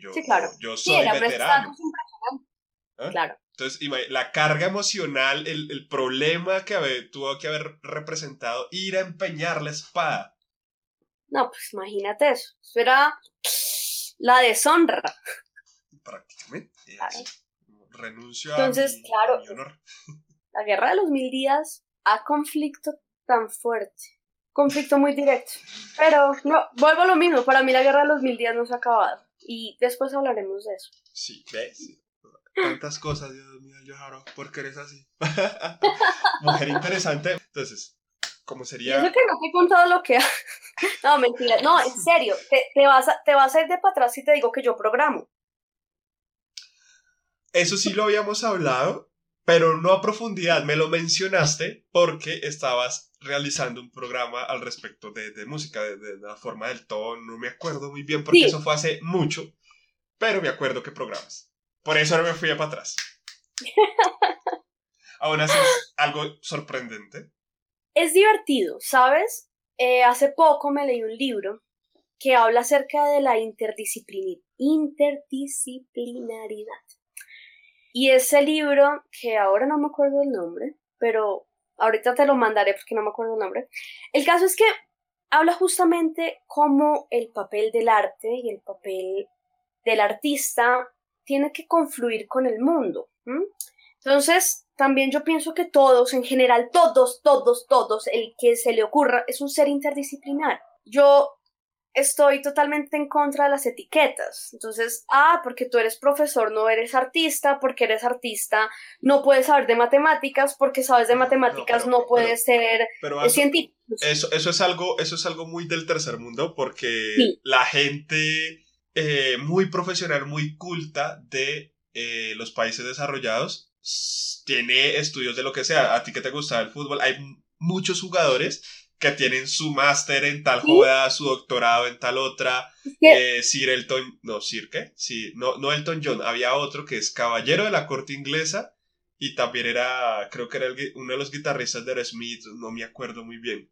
yo, sí, claro. Yo soy veterano. ¿Ah? Claro. Entonces, la carga emocional, el, el problema que tuvo que haber representado ir a empeñar la espada. No, pues imagínate eso. Eso era la deshonra. Prácticamente. Claro. Renuncio Entonces, a mi, claro, honor. La guerra de los mil días a conflicto tan fuerte conflicto muy directo. Pero no, vuelvo a lo mismo, para mí la guerra de los mil días no se ha acabado. Y después hablaremos de eso. Sí, ves. Tantas cosas, Dios mío, Joharo, ¿por qué eres así? Mujer interesante. Entonces, ¿cómo sería? Yo sé que no te he contado lo que... no, mentira. No, en serio, te, te, vas a, te vas a ir de para atrás si te digo que yo programo. Eso sí lo habíamos hablado, pero no a profundidad. Me lo mencionaste porque estabas realizando un programa al respecto de, de música, de, la forma del tono. No me acuerdo muy bien porque eso fue hace mucho, pero me acuerdo que programas. Por eso ahora me fui para atrás. Aún así es algo sorprendente. Es divertido, ¿sabes? Eh, hace poco me leí un libro que habla acerca de la interdisciplinaridad. Y ese libro, que ahora no me acuerdo el nombre, pero ahorita te lo mandaré porque no me acuerdo el nombre. El caso es que habla justamente cómo el papel del arte y el papel del artista tiene que confluir con el mundo. Entonces, también yo pienso que todos, en general, todos, todos, todos, el que se le ocurra, es un ser interdisciplinar. Yo estoy totalmente en contra de las etiquetas. Entonces, ah, porque tú eres profesor, no eres artista, porque eres artista, no puedes saber de matemáticas, porque sabes de matemáticas, no, puedes ser científico. Eso, eso, es algo, eso es algo muy del tercer mundo, porque la gente eh, muy profesional, muy culta de eh, los países desarrollados tiene estudios de lo que sea. A ti que te gusta el fútbol, hay muchos jugadores que tienen su máster en tal joda, su doctorado en tal otra. Eh, Sir Elton, no, Sir qué? Sí, no, no Elton John, había otro que es caballero de la corte inglesa y también era, creo que era uno de los guitarristas de Smith, no me acuerdo muy bien.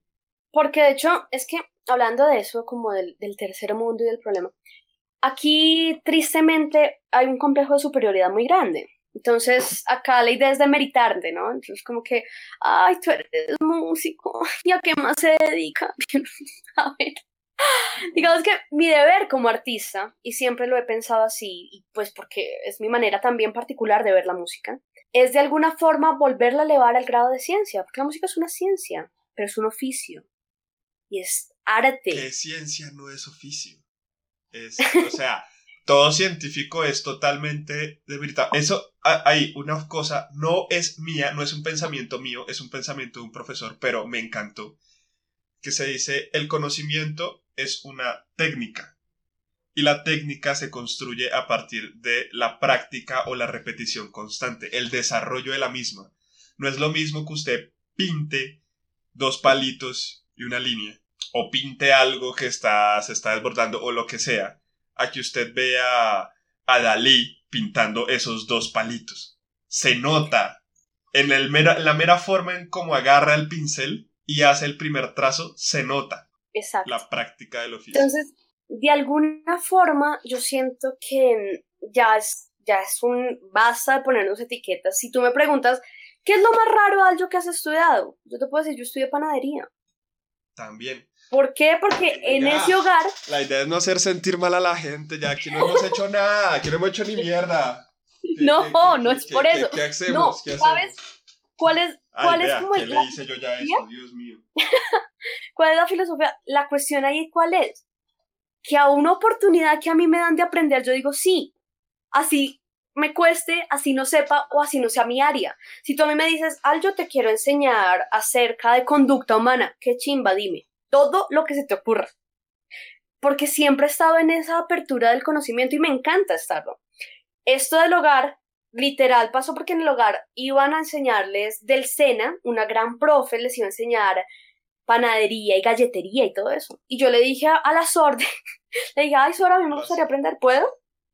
Porque de hecho, es que hablando de eso, como del, del tercer mundo y del problema, aquí tristemente hay un complejo de superioridad muy grande. Entonces, acá la idea es de meritarte, ¿no? Entonces, como que, ay, tú eres músico, ¿y a qué más se dedica? a ver, digamos que mi deber como artista, y siempre lo he pensado así, y pues porque es mi manera también particular de ver la música, es de alguna forma volverla a elevar al grado de ciencia, porque la música es una ciencia, pero es un oficio, y es arte. ¿Qué ciencia no es oficio? O sea todo científico es totalmente debilitado. Eso, hay una cosa, no es mía, no es un pensamiento mío, es un pensamiento de un profesor, pero me encantó, que se dice, el conocimiento es una técnica. Y la técnica se construye a partir de la práctica o la repetición constante, el desarrollo de la misma. No es lo mismo que usted pinte dos palitos y una línea, o pinte algo que está, se está desbordando, o lo que sea a que usted vea a Dalí pintando esos dos palitos. Se nota en el mera, la mera forma en cómo agarra el pincel y hace el primer trazo, se nota Exacto. la práctica del oficio. Entonces, de alguna forma, yo siento que ya es, ya es un basta de ponernos etiquetas. Si tú me preguntas, ¿qué es lo más raro, Aljo, que has estudiado? Yo te puedo decir, yo estudié panadería. También. ¿Por qué? Porque en ese hogar... La idea es no hacer sentir mal a la gente, ya aquí no hemos hecho nada, aquí no hemos hecho ni mierda. no, no es por eso. ¿Qué, hacemos? No, ¿sabes? ¿Cuál es, cuál es como ¿qué le hice yo ya? Dios mío. ¿Cuál es la filosofía? La cuestión ahí, ¿cuál es? Que a una oportunidad que a mí me dan de aprender, yo digo, sí, así me cueste, así no sepa o así no sea mi área. Si tú a mí me dices, Al, yo te quiero enseñar acerca de conducta humana, qué chimba, dime todo lo que se te ocurra. Porque siempre he estado en esa apertura del conocimiento y me encanta estarlo. Esto del hogar, literal, pasó porque en el hogar iban a enseñarles del SENA, una gran profe les iba a enseñar panadería y galletería y todo eso. Y yo le dije a, la Sorde, le dije, ay, Sora, a mí me gustaría aprender, ¿puedo?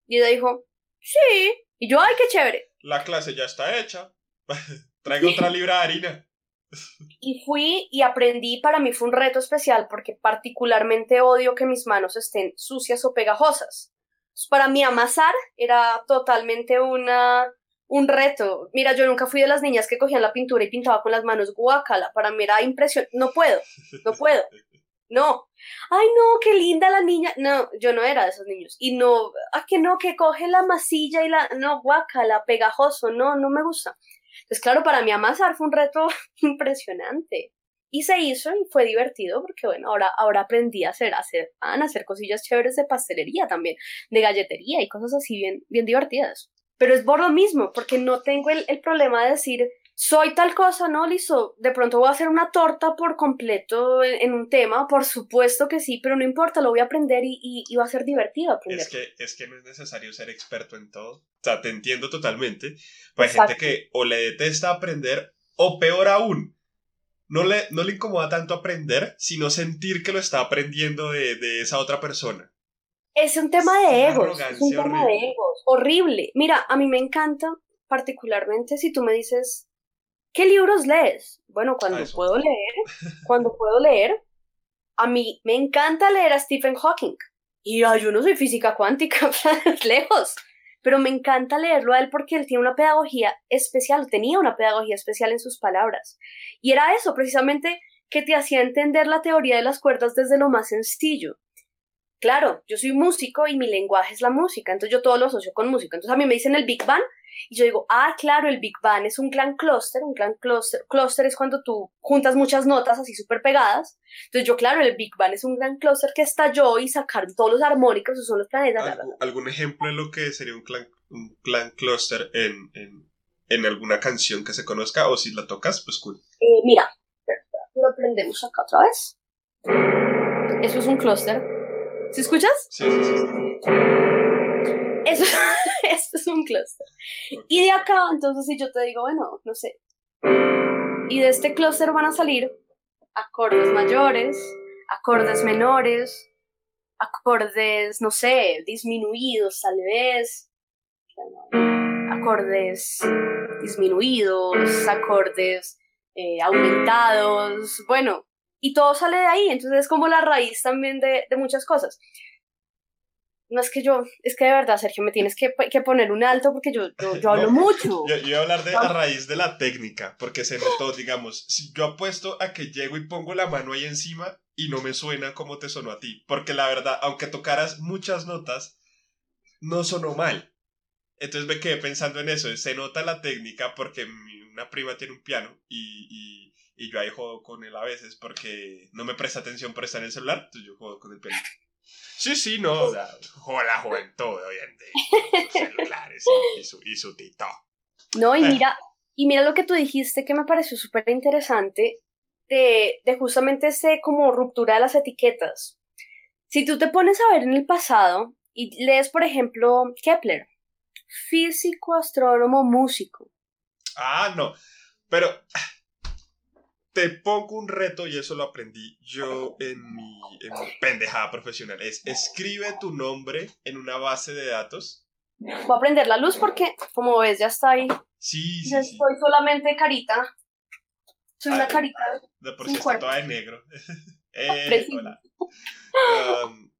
Y ella dijo, sí. Y yo, ay, qué chévere. La clase ya está hecha. Traigo otra libra de harina. Y fui y aprendí, para mí fue un reto especial porque particularmente odio que mis manos estén sucias o pegajosas. Para mí amasar era totalmente una, un reto. Mira, yo nunca fui de las niñas que cogían la pintura y pintaba con las manos guacala. Para mí era impresión. No puedo, no puedo. No. Ay, no, qué linda la niña. No, yo no era de esos niños. Y no, ah, que no, que coge la masilla y la. No, guacala, pegajoso. No, no me gusta. Entonces, claro, para mí amasar fue un reto impresionante. Y se hizo y fue divertido porque, bueno, ahora, ahora aprendí a hacer, a hacer pan, a hacer cosillas chéveres de pastelería también, de galletería y cosas así bien, bien divertidas. Pero es por lo mismo, porque no tengo el, el problema de decir, soy tal cosa, ¿no? Listo, de pronto voy a hacer una torta por completo en, un tema, por supuesto que sí, pero no importa, lo voy a aprender y, y, va a ser divertido aprender. Es que, es que no es necesario ser experto en todo. O sea, te entiendo totalmente. hay gente que o le detesta aprender, o peor aún, no le, no le incomoda tanto aprender, sino sentir que lo está aprendiendo de, de esa otra persona. Es un tema de egos, es un tema de egos, horrible. Mira, a mí me encanta particularmente si tú me dices, ¿Qué libros lees? Bueno, cuando puedo leer, cuando puedo leer, a mí me encanta leer a Stephen Hawking. Y yo no soy física cuántica, lejos. Pero me encanta leerlo a él porque él tiene una pedagogía especial, tenía una pedagogía especial en sus palabras. Y era eso, precisamente, que te hacía entender la teoría de las cuerdas desde lo más sencillo. Claro, yo soy músico y mi lenguaje es la música, entonces yo todo lo asocio con música. Entonces a mí me dicen el Big Bang y yo digo, ah, claro, el Big Bang es un clan cluster, un clan cluster, cluster es cuando tú juntas muchas notas así súper pegadas. Entonces yo, claro, el Big Bang es un gran cluster que estalló y sacaron todos los armónicos, esos son los planetas. ¿Algún, ejemplo de lo que sería un clan, un clan cluster en, en, en, alguna canción que se conozca o si la tocas, pues cool. Eh, mira, lo aprendemos acá otra vez. Eso es un cluster. ¿Sí escuchas? Sí, sí, sí. Eso, esto es un clúster. Y de acá, entonces, si yo te digo, bueno, no sé. Y de este clúster van a salir acordes mayores, acordes menores, acordes, no sé, disminuidos tal vez, acordes disminuidos, acordes eh, aumentados, bueno, y todo sale de ahí, entonces es como la raíz también de, de muchas cosas no es que yo, es que de verdad, Sergio, me tienes que, que poner un alto porque yo, yo, hablo mucho. Yo, yo, voy a hablar de a raíz de la técnica, porque se notó, digamos, si yo apuesto a que llego y pongo la mano ahí encima y no me suena como te sonó a ti, porque la verdad, aunque tocaras muchas notas, no sonó mal. Entonces me quedé pensando en eso, se nota la técnica porque una prima tiene un piano y, y, y yo ahí juego con él a veces porque no me presta atención por estar en el celular, entonces yo juego con el piano. Sí, sí, no, o sea, la juventud hoy en día, celulares y, su, y su tito. No, y mira, y mira lo que tú dijiste que me pareció súper interesante de, de justamente ese como ruptura de las etiquetas. Si tú te pones a ver en el pasado y lees, por ejemplo, Kepler, físico, astrónomo, músico. Ah, no, pero te pongo un reto y eso lo aprendí yo en mi, en mi pendejada profesional. Es escribe tu nombre en una base de datos. Voy a prender la luz porque, como ves, ya está ahí. Sí, sí, Ya sí. Solamente carita. Soy una Ah, carita. De por sí está cuerpo. toda de negro. Eh, hola. Um,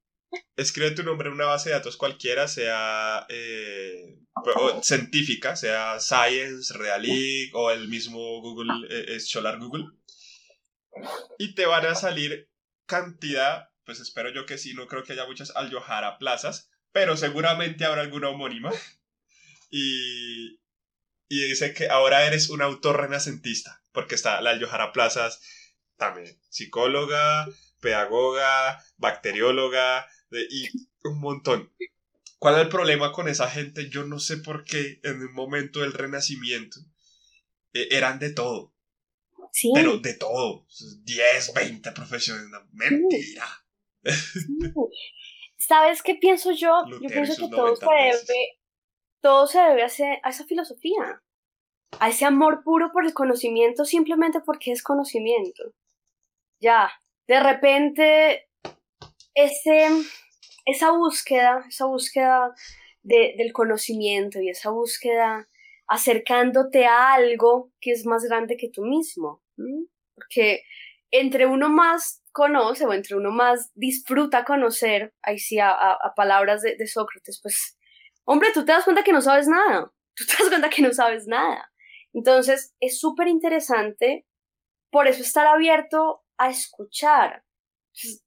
escribe tu nombre en una base de datos cualquiera, sea eh, o científica, sea Science, Realic o el mismo Google, eh, Scholar Google. Y te van a salir cantidad, pues espero yo que sí, no creo que haya muchas Aljohara plazas, pero seguramente habrá alguna homónima. Y, y dice que ahora eres un autor renacentista, porque está la Aljohara Plazas también, psicóloga, pedagoga, bacterióloga, y un montón. ¿Cuál es el problema con esa gente? Yo no sé por qué en un momento del renacimiento eh, eran de todo, Sí. pero de todo. 10, 20 profesiones, mentira. ¿Sabes qué pienso yo? Lutero yo pienso que todo 90 se debe, todo se debe a, ese- a esa filosofía, a ese amor puro por el conocimiento simplemente porque es conocimiento. Ya, de repente, ese, esa búsqueda, esa búsqueda de- del conocimiento y esa búsqueda acercándote a algo que es más grande que tú mismo. Porque entre uno más conoce o entre uno más disfruta conocer, ahí sí, a, a- palabras de, Sócrates, pues, hombre, tú te das cuenta que no sabes nada, tú te das cuenta que no sabes nada. Entonces, es súper interesante, por eso estar abierto a escuchar.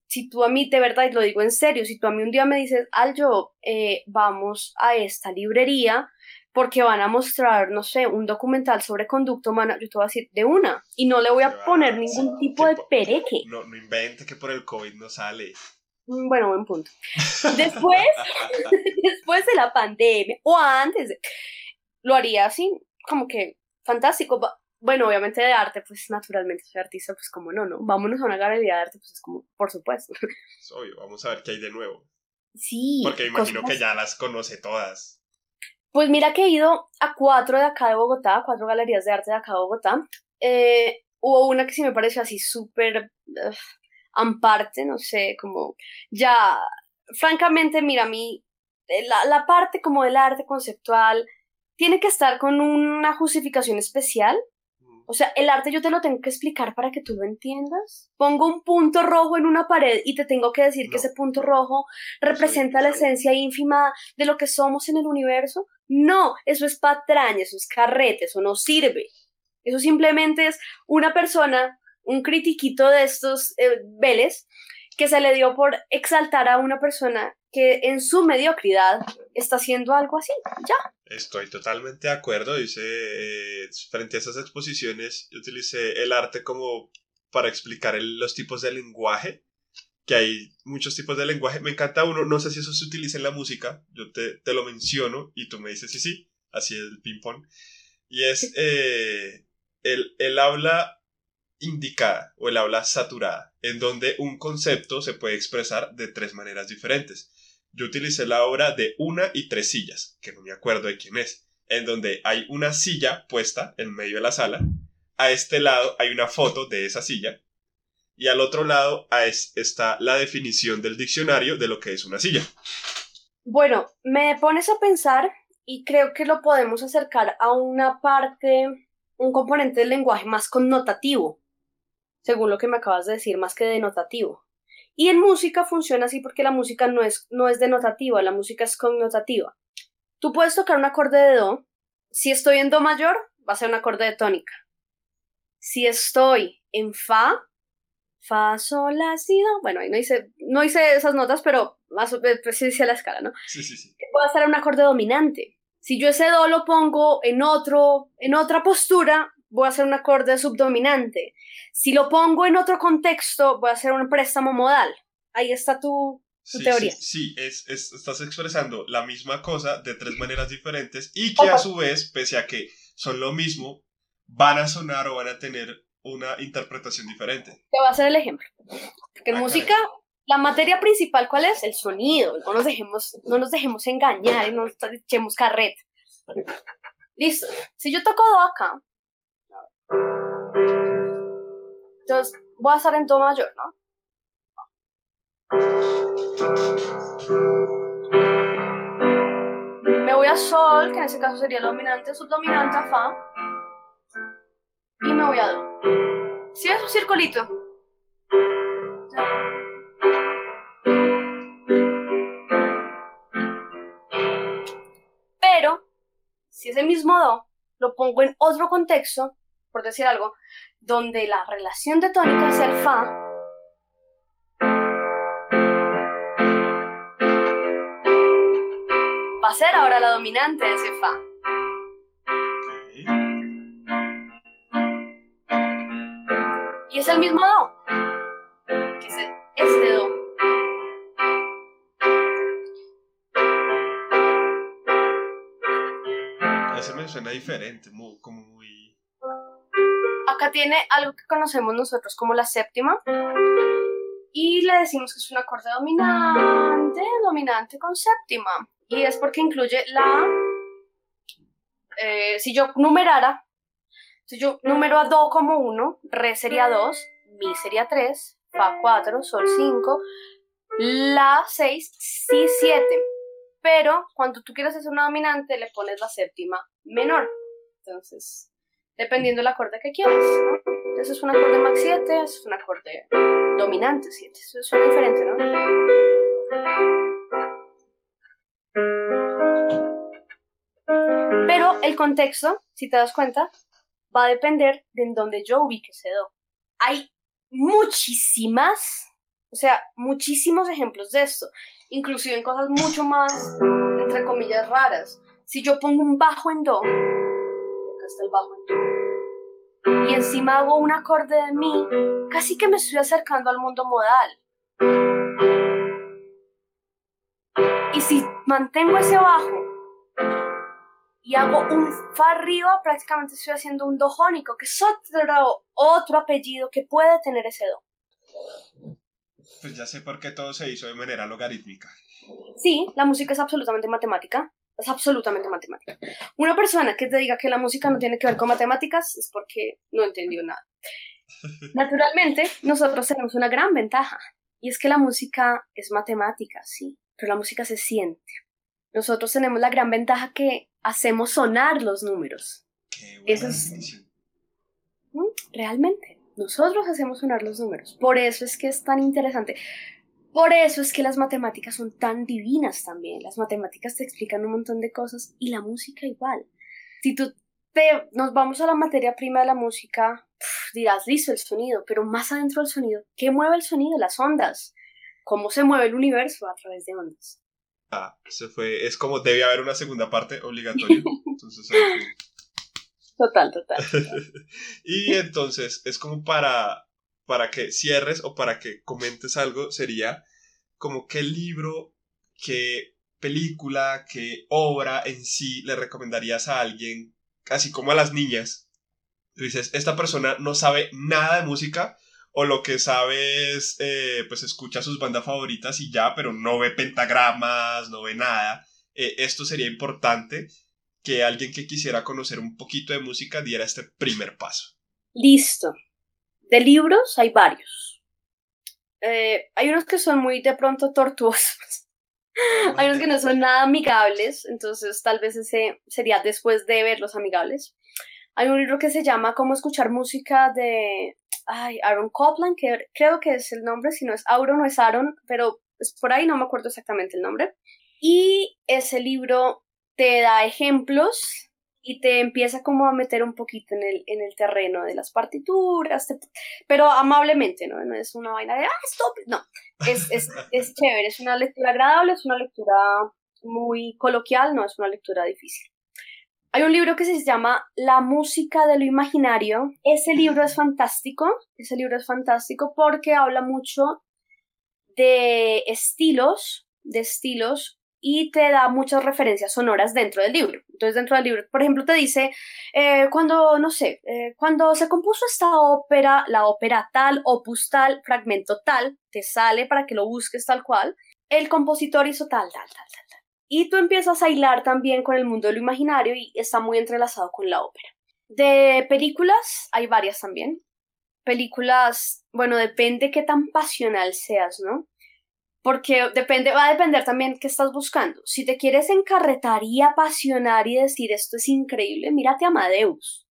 Si tú a mí, de verdad, y lo digo en serio, si tú a mí un día me dices, Aljo, eh, vamos a esta librería porque van a mostrar, no sé, un documental sobre conducta humana, yo te voy a decir de una, y no le voy a poner ningún tipo de pereque. No, no invente que por el COVID no sale. Mm, Bueno, buen punto. Después, después de la pandemia, o antes, lo haría así, como que fantástico. Bueno, obviamente de arte, pues naturalmente soy artista, pues como no, ¿no? Vámonos a una galería de arte, pues es como, por supuesto. Es obvio, vamos a ver qué hay de nuevo. Sí. Porque me imagino cosas- que ya las conoce todas. Pues mira que he ido a cuatro de acá de Bogotá, cuatro galerías de arte de acá de Bogotá. Eh, hubo una que sí me pareció así súper amparte, no sé, como ya, francamente, mira, a mí, eh, la, la parte como del arte conceptual tiene que estar con una justificación especial. O sea, el arte yo te lo tengo que explicar para que tú lo entiendas. Pongo un punto rojo en una pared y te tengo que decir que ese punto rojo representa la esencia ínfima de lo que somos en el universo. No, eso es patraña, eso es carrete, eso no sirve. Eso simplemente es una persona, un critiquito de estos eh, Vélez, que se le dio por exaltar a una persona que en su mediocridad está haciendo algo así. Ya. Estoy totalmente de acuerdo. Dice, eh, frente a esas exposiciones, yo utilicé el arte como para explicar el- los tipos de lenguaje, que hay muchos tipos de lenguaje. Me encanta uno, no sé si eso se utiliza en la música, yo te, te lo menciono y tú me dices sí, sí, así es el ping-pong. Y es eh, el, el habla indicada o el habla saturada, en donde un concepto se puede expresar de tres maneras diferentes. Yo utilicé la obra de una y tres sillas, que no me acuerdo de quién es, en donde hay una silla puesta en medio de la sala, a este lado hay una foto de esa silla, y al otro lado está la definición del diccionario de lo que es una silla. Bueno, me pones a pensar y creo que lo podemos acercar a una parte, un componente del lenguaje más connotativo, según lo que me acabas de decir, más que denotativo. Y en música funciona así porque la música no es, no es denotativa, la música es connotativa. Tú puedes tocar un acorde de do. Si estoy en do mayor, va a ser un acorde de tónica. Si estoy en fa, fa, sol, la, si, do. Bueno, ahí no hice, no hice esas notas, pero más o menos pues, sí hice la escala, ¿no? Sí, sí, sí. puede ser un acorde dominante. Si yo ese do lo pongo en otro, en otra postura, voy a hacer un acorde subdominante. Si lo pongo en otro contexto, voy a hacer un préstamo modal. Ahí está tu, tu teoría. Sí, es, estás expresando la misma cosa de tres maneras diferentes y que a su vez, pese a que son lo mismo, van a sonar o van a tener una interpretación diferente. Te voy a hacer el ejemplo. Porque en ah, música, la materia principal, ¿cuál es? El sonido. No nos dejemos, no nos dejemos engañar y no nos echemos carreta. Listo. Si yo toco do acá, entonces voy a estar en do mayor, ¿no? Me voy a sol, que en ese caso sería el dominante, subdominante a fa. Y me voy a do. Si es un circulito. Pero, si ese mismo do lo pongo en otro contexto, por decir algo, donde la relación de tónica es el fa, va a ser ahora la dominante de ese fa. Y es el mismo do, que es este do. Ese me suena diferente, como muy... Acá tiene algo que conocemos nosotros como la séptima y le decimos que es un acorde dominante, dominante con séptima. Y es porque incluye la... Eh, si yo numerara, si yo numero a Do como 1, Re sería 2, Mi sería 3, Fa 4, Sol 5, La 6, Si 7. Pero cuando tú quieres hacer una dominante, le pones la séptima menor. Entonces, dependiendo del acorde que quieras. Ese es un acorde max 7, ese es un acorde dominante 7. Eso suena diferente, ¿no? Pero el contexto, si te das cuenta, va a depender de en donde yo ubique ese do. Hay muchísimas, o sea, muchísimos ejemplos de esto, inclusive en cosas mucho más, entre comillas, raras. Si yo pongo un bajo en do, está el bajo en do, y encima hago un acorde de mi, casi que me estoy acercando al mundo modal. Y si mantengo ese bajo y hago un fa arriba, prácticamente estoy haciendo un do jónico, que es otro, otro apellido que puede tener ese do. Pues ya sé por qué todo se hizo de manera logarítmica. Sí, la música es absolutamente matemática. Es absolutamente matemática. Una persona que te diga que la música no tiene que ver con matemáticas es porque no entendió nada. Naturalmente, nosotros tenemos una gran ventaja y es que la música es matemática, sí, pero la música se siente. Nosotros tenemos la gran ventaja que hacemos sonar los números. Eso es realmente. Nosotros hacemos sonar los números. Por eso es que es tan interesante. Por eso es que las matemáticas son tan divinas también. Las matemáticas te explican un montón de cosas y la música igual. Si tú te, nos vamos a la materia prima de la música, dirás, listo, el sonido, pero más adentro del sonido, ¿qué mueve el sonido? Las ondas. ¿Cómo se mueve el universo a través de ondas? Ah, se fue. Es como debe haber una segunda parte obligatoria. Entonces, total, total. y entonces, es como para para que cierres o para que comentes algo sería como qué libro, qué película, qué obra en sí le recomendarías a alguien, así como a las niñas. Dices, esta persona no sabe nada de música o lo que sabe es, eh, pues escucha sus bandas favoritas y ya, pero no ve pentagramas, no ve nada. Eh, esto sería importante que alguien que quisiera conocer un poquito de música diera este primer paso. Listo. De libros hay varios. Eh, hay unos que son muy de pronto tortuosos. hay unos que no son nada amigables, entonces tal vez ese sería después de ver los amigables. Hay un libro que se llama Cómo escuchar música de ay, Aaron Copland, que creo que es el nombre, si no es Aaron no es Aaron, pero es por ahí no me acuerdo exactamente el nombre. Y ese libro te da ejemplos y te empieza como a meter un poquito en el, en el terreno de las partituras, pero amablemente, ¿no? No es una vaina de, ah, stop, no, es, es, es chévere, es una lectura agradable, es una lectura muy coloquial, no es una lectura difícil. Hay un libro que se llama La música de lo imaginario. Ese libro es fantástico, ese libro es fantástico porque habla mucho de estilos, de estilos y te da muchas referencias sonoras dentro del libro. Entonces, dentro del libro, por ejemplo, te dice, eh, cuando, no sé, eh, cuando se compuso esta ópera, la ópera tal, opus tal, fragmento tal, te sale para que lo busques tal cual, el compositor hizo tal, tal, tal, tal, tal. Y tú empiezas a hilar también con el mundo de lo imaginario y está muy entrelazado con la ópera. De películas, hay varias también. Películas, bueno, depende qué tan pasional seas, ¿no? Porque depende, va a depender también qué estás buscando. Si te quieres encarretar y apasionar y decir esto es increíble, mírate Amadeus.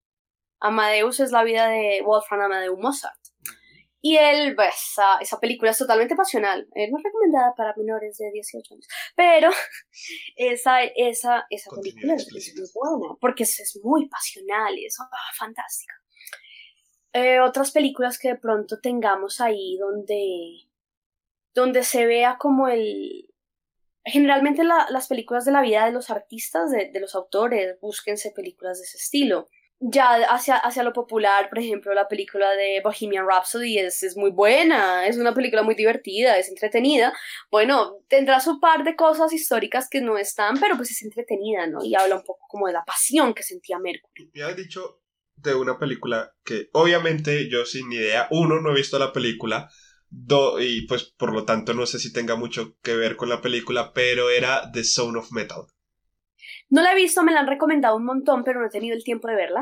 Amadeus es la vida de Wolfgang Amadeus Mozart. Y él, pues, esa, esa, película es totalmente pasional. Eh, no es recomendada para menores de 18 años. Pero esa, esa, esa película es, muy buena. Porque es, es muy pasional y es ah, fantástica. Eh, otras películas que de pronto tengamos ahí donde donde se vea como el... Generalmente las películas de la vida de los artistas, de, los autores, búsquense películas de ese estilo. Ya hacia, hacia lo popular, por ejemplo, la película de Bohemian Rhapsody es, es muy buena, es una película muy divertida, es entretenida. Bueno, tendrá su par de cosas históricas que no están, pero pues es entretenida, ¿no? Y habla un poco como de la pasión que sentía Mercury. Me has dicho de una película que obviamente yo sin idea, uno, no he visto la película, y pues por lo tanto no sé si tenga mucho que ver con la película, pero era The Sound of Metal. No la he visto, me la han recomendado un montón, pero no he tenido el tiempo de verla.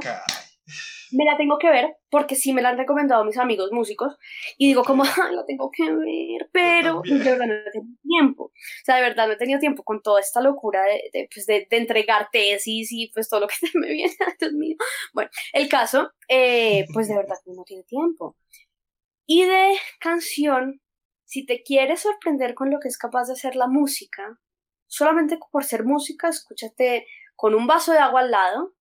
Me la tengo que ver porque sí me la han recomendado mis amigos músicos y digo como, la tengo que ver, pero de verdad no he tenido tiempo. O sea, de verdad no he tenido tiempo con toda esta locura de, de, pues de, de entregar tesis y pues todo lo que me viene, Dios mío. Bueno, el caso, eh, pues de verdad no tiene tiempo. Y de canción, si te quieres sorprender con lo que es capaz de hacer la música, solamente por ser música, escúchate con un vaso de agua al lado,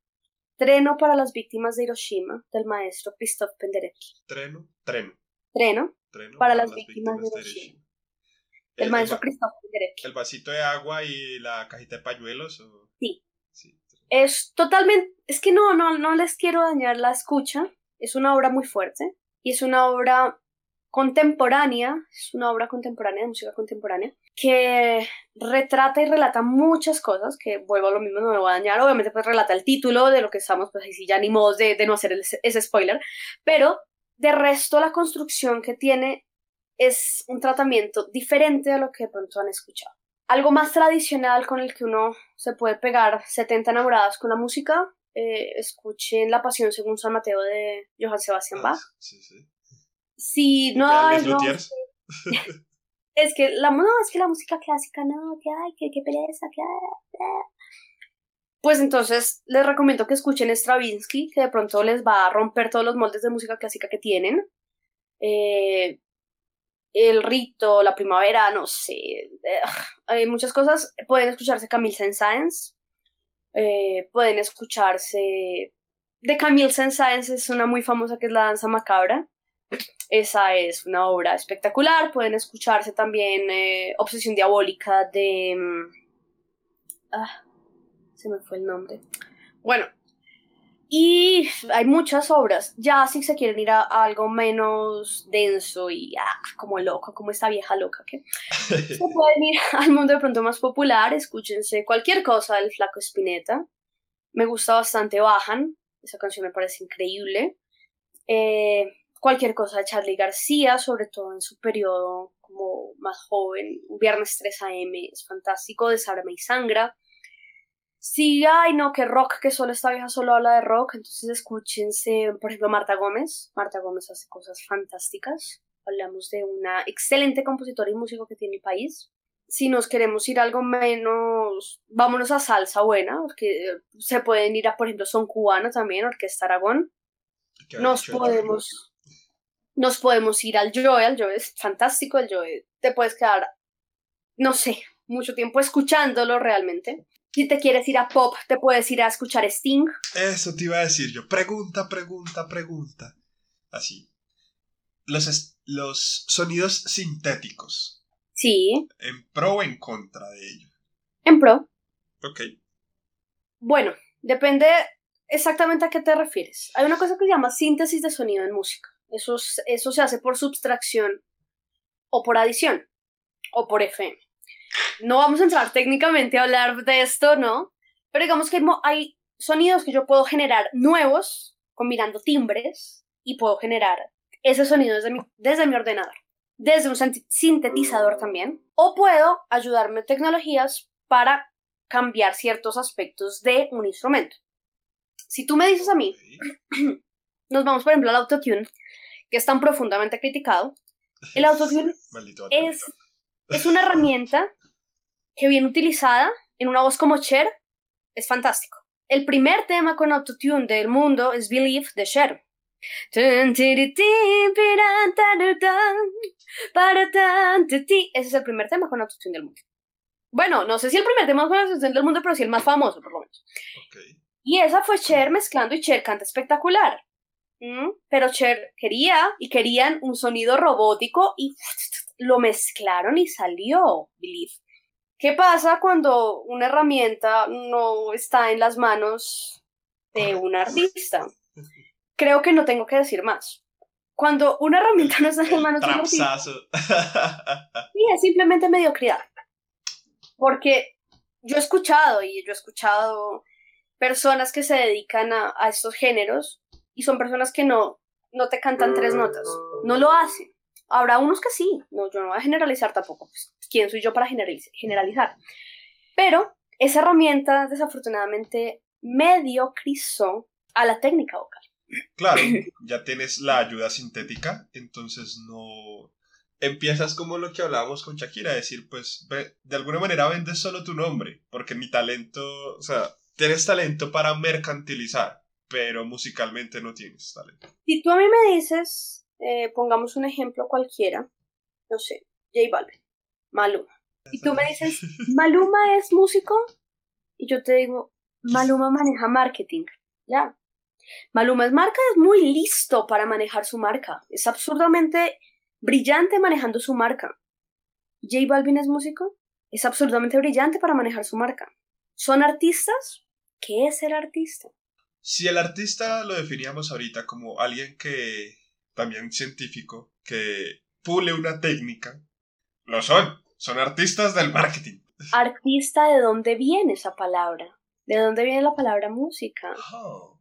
Treno para las víctimas de Hiroshima, del maestro Christoph Penderecki. Treno, treno. Treno, para, las, víctimas, de Hiroshima. El, maestro Christoph Penderecki. ¿El vasito de agua y la cajita de pañuelos? Sí. sí. Es totalmente, es que no, no, no les quiero dañar la escucha, es una obra muy fuerte, y es una obra contemporánea, es una obra contemporánea de música contemporánea, que retrata y relata muchas cosas, que vuelvo a lo mismo, no me voy a dañar, obviamente pues relata el título de lo que estamos, pues ahí sí ya ni modo de, de no hacer ese spoiler, pero de resto la construcción que tiene es un tratamiento diferente a lo que de pronto han escuchado. Algo más tradicional con el que uno se puede pegar 70 enamoradas con la música, eh, escuchen La Pasión según San Mateo de Johann Sebastian ah, Bach. Sí, sí. Si no hay. es que la no, es que la música clásica no, que hay, que, que pereza, que Pues entonces les recomiendo que escuchen Stravinsky, que de pronto les va a romper todos los moldes de música clásica que tienen. Eh, el rito, la primavera, no sé. hay muchas cosas. Pueden escucharse Camille Saint-Saëns, eh, pueden escucharse. De Camille Saint-Saëns es una muy famosa que es la danza macabra. Esa es una obra espectacular. Pueden escucharse también eh, Obsesión Diabólica de. Mm, ah, se me fue el nombre. Bueno, y hay muchas obras. Ya si se quieren ir a, algo menos denso y ah, como loco, como esta vieja loca que se pueden ir al mundo de pronto más popular, escúchense cualquier cosa del Flaco Spinetta. Me gusta bastante Bajan, esa canción me parece increíble. Eh, cualquier cosa de Charlie García, sobre todo en su periodo como más joven, Viernes 3 AM, es fantástico, de y Sangra. Sí, ay, no, que rock, que solo esta vieja solo habla de rock, entonces escúchense, por ejemplo, Marta Gómez. Marta Gómez hace cosas fantásticas. Hablamos de una excelente compositora y músico que tiene el país. Si nos queremos ir algo menos, vámonos a salsa buena, porque se pueden ir a, por ejemplo, son cubano también, Orquesta Aragón. Nos podemos, nos podemos ir al Joe, el Joe es fantástico, el Joe te puedes quedar, no sé, mucho tiempo escuchándolo realmente. Si te quieres ir a pop, te puedes ir a escuchar Sting. Eso te iba a decir yo. Pregunta, pregunta, pregunta. Así. Los, los sonidos sintéticos. Sí. ¿En pro o en contra de ello? En pro. Ok. Bueno, depende exactamente a qué te refieres. Hay una cosa que se llama síntesis de sonido en música. Eso, eso se hace por subtracción o por adición. o por FM. No vamos a entrar técnicamente a hablar de esto, ¿no? Pero digamos que hay sonidos que yo puedo generar nuevos combinando timbres y puedo generar ese sonido desde mi, desde mi ordenador, desde un sintetizador también, o puedo ayudarme tecnologías para cambiar ciertos aspectos de un instrumento. Si tú me dices a mí, nos vamos por ejemplo al autotune, que es tan profundamente criticado, el autotune es, es una herramienta que bien utilizada en una voz como Cher es fantástico. El primer tema con autotune del mundo es Believe de Cher. Ese es el primer tema con autotune del mundo. Bueno, no sé si el primer tema con autotune del mundo, pero sí el más famoso, por lo menos. Y esa fue Cher mezclando y Cher canta espectacular. Pero Cher quería y querían un sonido robótico y lo mezclaron y salió Believe. ¿Qué pasa cuando una herramienta no está en las manos de un artista? Creo que no tengo que decir más. Cuando una herramienta no está en las manos de un artista, sí, es simplemente mediocridad. Porque yo he escuchado y yo he escuchado personas que se dedican a, a estos géneros y son personas que no, no te cantan tres notas, no lo hacen. Habrá unos que sí, no, yo no voy a generalizar tampoco, pues, ¿quién soy yo para generalizar? Pero esa herramienta desafortunadamente mediocrizó a la técnica vocal. Claro, ya tienes la ayuda sintética, entonces no empiezas como lo que hablábamos con Shakira, decir, pues de alguna manera vendes solo tu nombre, porque mi talento, o sea, tienes talento para mercantilizar, pero musicalmente no tienes talento. Si tú a mí me dices, eh, pongamos un ejemplo cualquiera, no sé, J Balvin, Maluma. Y tú me dices, ¿Maluma es músico? Y yo te digo, Maluma maneja marketing, ya. Maluma es marca, es muy listo para manejar su marca. Es absurdamente brillante manejando su marca. J Balvin es músico, es absurdamente brillante para manejar su marca. ¿Son artistas? ¿Qué es ser artista? Si el artista lo definíamos ahorita como alguien que también científico, que pule una técnica, lo son, son artistas del marketing. Artista, ¿de dónde viene esa palabra? ¿De dónde viene la palabra música? Oh.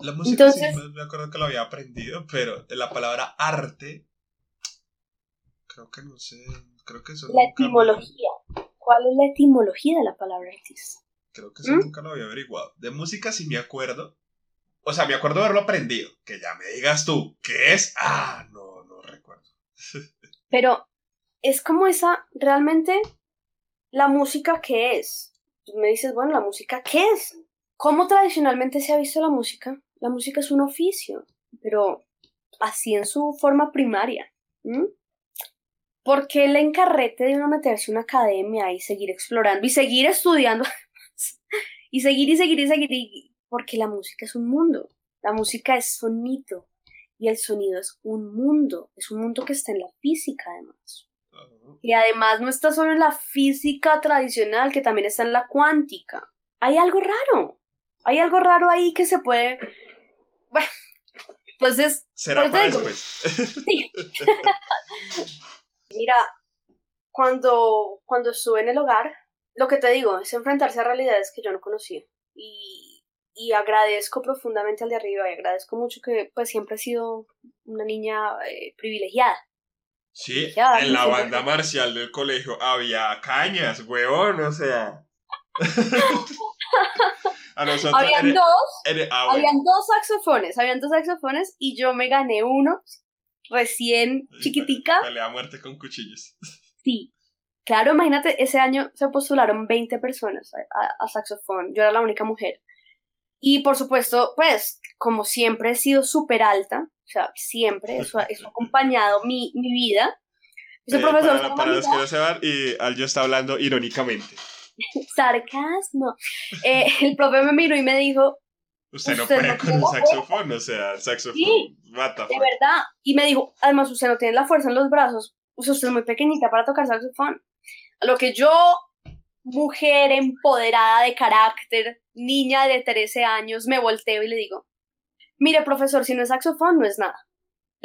La música sí me acuerdo que lo había aprendido, pero la palabra arte, creo que no sé, creo que eso... La etimología. ¿Cuál es la etimología de la palabra artista? Creo que eso ¿Mm? nunca lo había averiguado. De música sí me acuerdo, o sea, me acuerdo haberlo aprendido. Que ya me digas tú, ¿qué es? Ah, no, no recuerdo. Pero es como esa, realmente, la música que es. Tú me dices, bueno, la música qué es. ¿Cómo tradicionalmente se ha visto la música? La música es un oficio, pero así en su forma primaria. ¿Por qué el encarrete de uno meterse en una academia y seguir explorando y seguir estudiando? y seguir y seguir y seguir y porque la música es un mundo, la música es sonido y el sonido es un mundo, es un mundo que está en la física además. Y además no está solo en la física tradicional, que también está en la cuántica. Hay algo raro, hay algo raro ahí que se puede... Bueno, entonces... Será para después. Sí. Mira, cuando, cuando estuve en el hogar, lo que te digo es enfrentarse a realidades que yo no conocía. Y, y agradezco profundamente al de arriba y agradezco mucho que pues siempre he sido una niña eh, privilegiada. Sí, en la banda marcial del colegio había cañas, huevón, o sea. habían dos, ah, habían dos saxofones, habían dos saxofones y yo me gané uno recién chiquitica. Pelea a muerte con cuchillos. Sí. Claro, imagínate, ese año se postularon 20 personas a saxofón. Yo era la única mujer. Y por supuesto, pues, como siempre he sido súper alta, o sea, siempre, eso, ha acompañado mi, mi vida. Ese eh, profesor para, los que no sepan, y Aljo está hablando irónicamente. Sarcasmo. Eh, el profe me miró y me dijo... Usted no puede con un saxofón, o sea, saxofón, sí, de verdad. Y me dijo, además, usted no tiene la fuerza en los brazos, usted es muy pequeñita para tocar saxofón. A lo que yo mujer empoderada de carácter, niña de 13 años, me volteo y le digo, mire profesor, si no es saxofón, no es nada.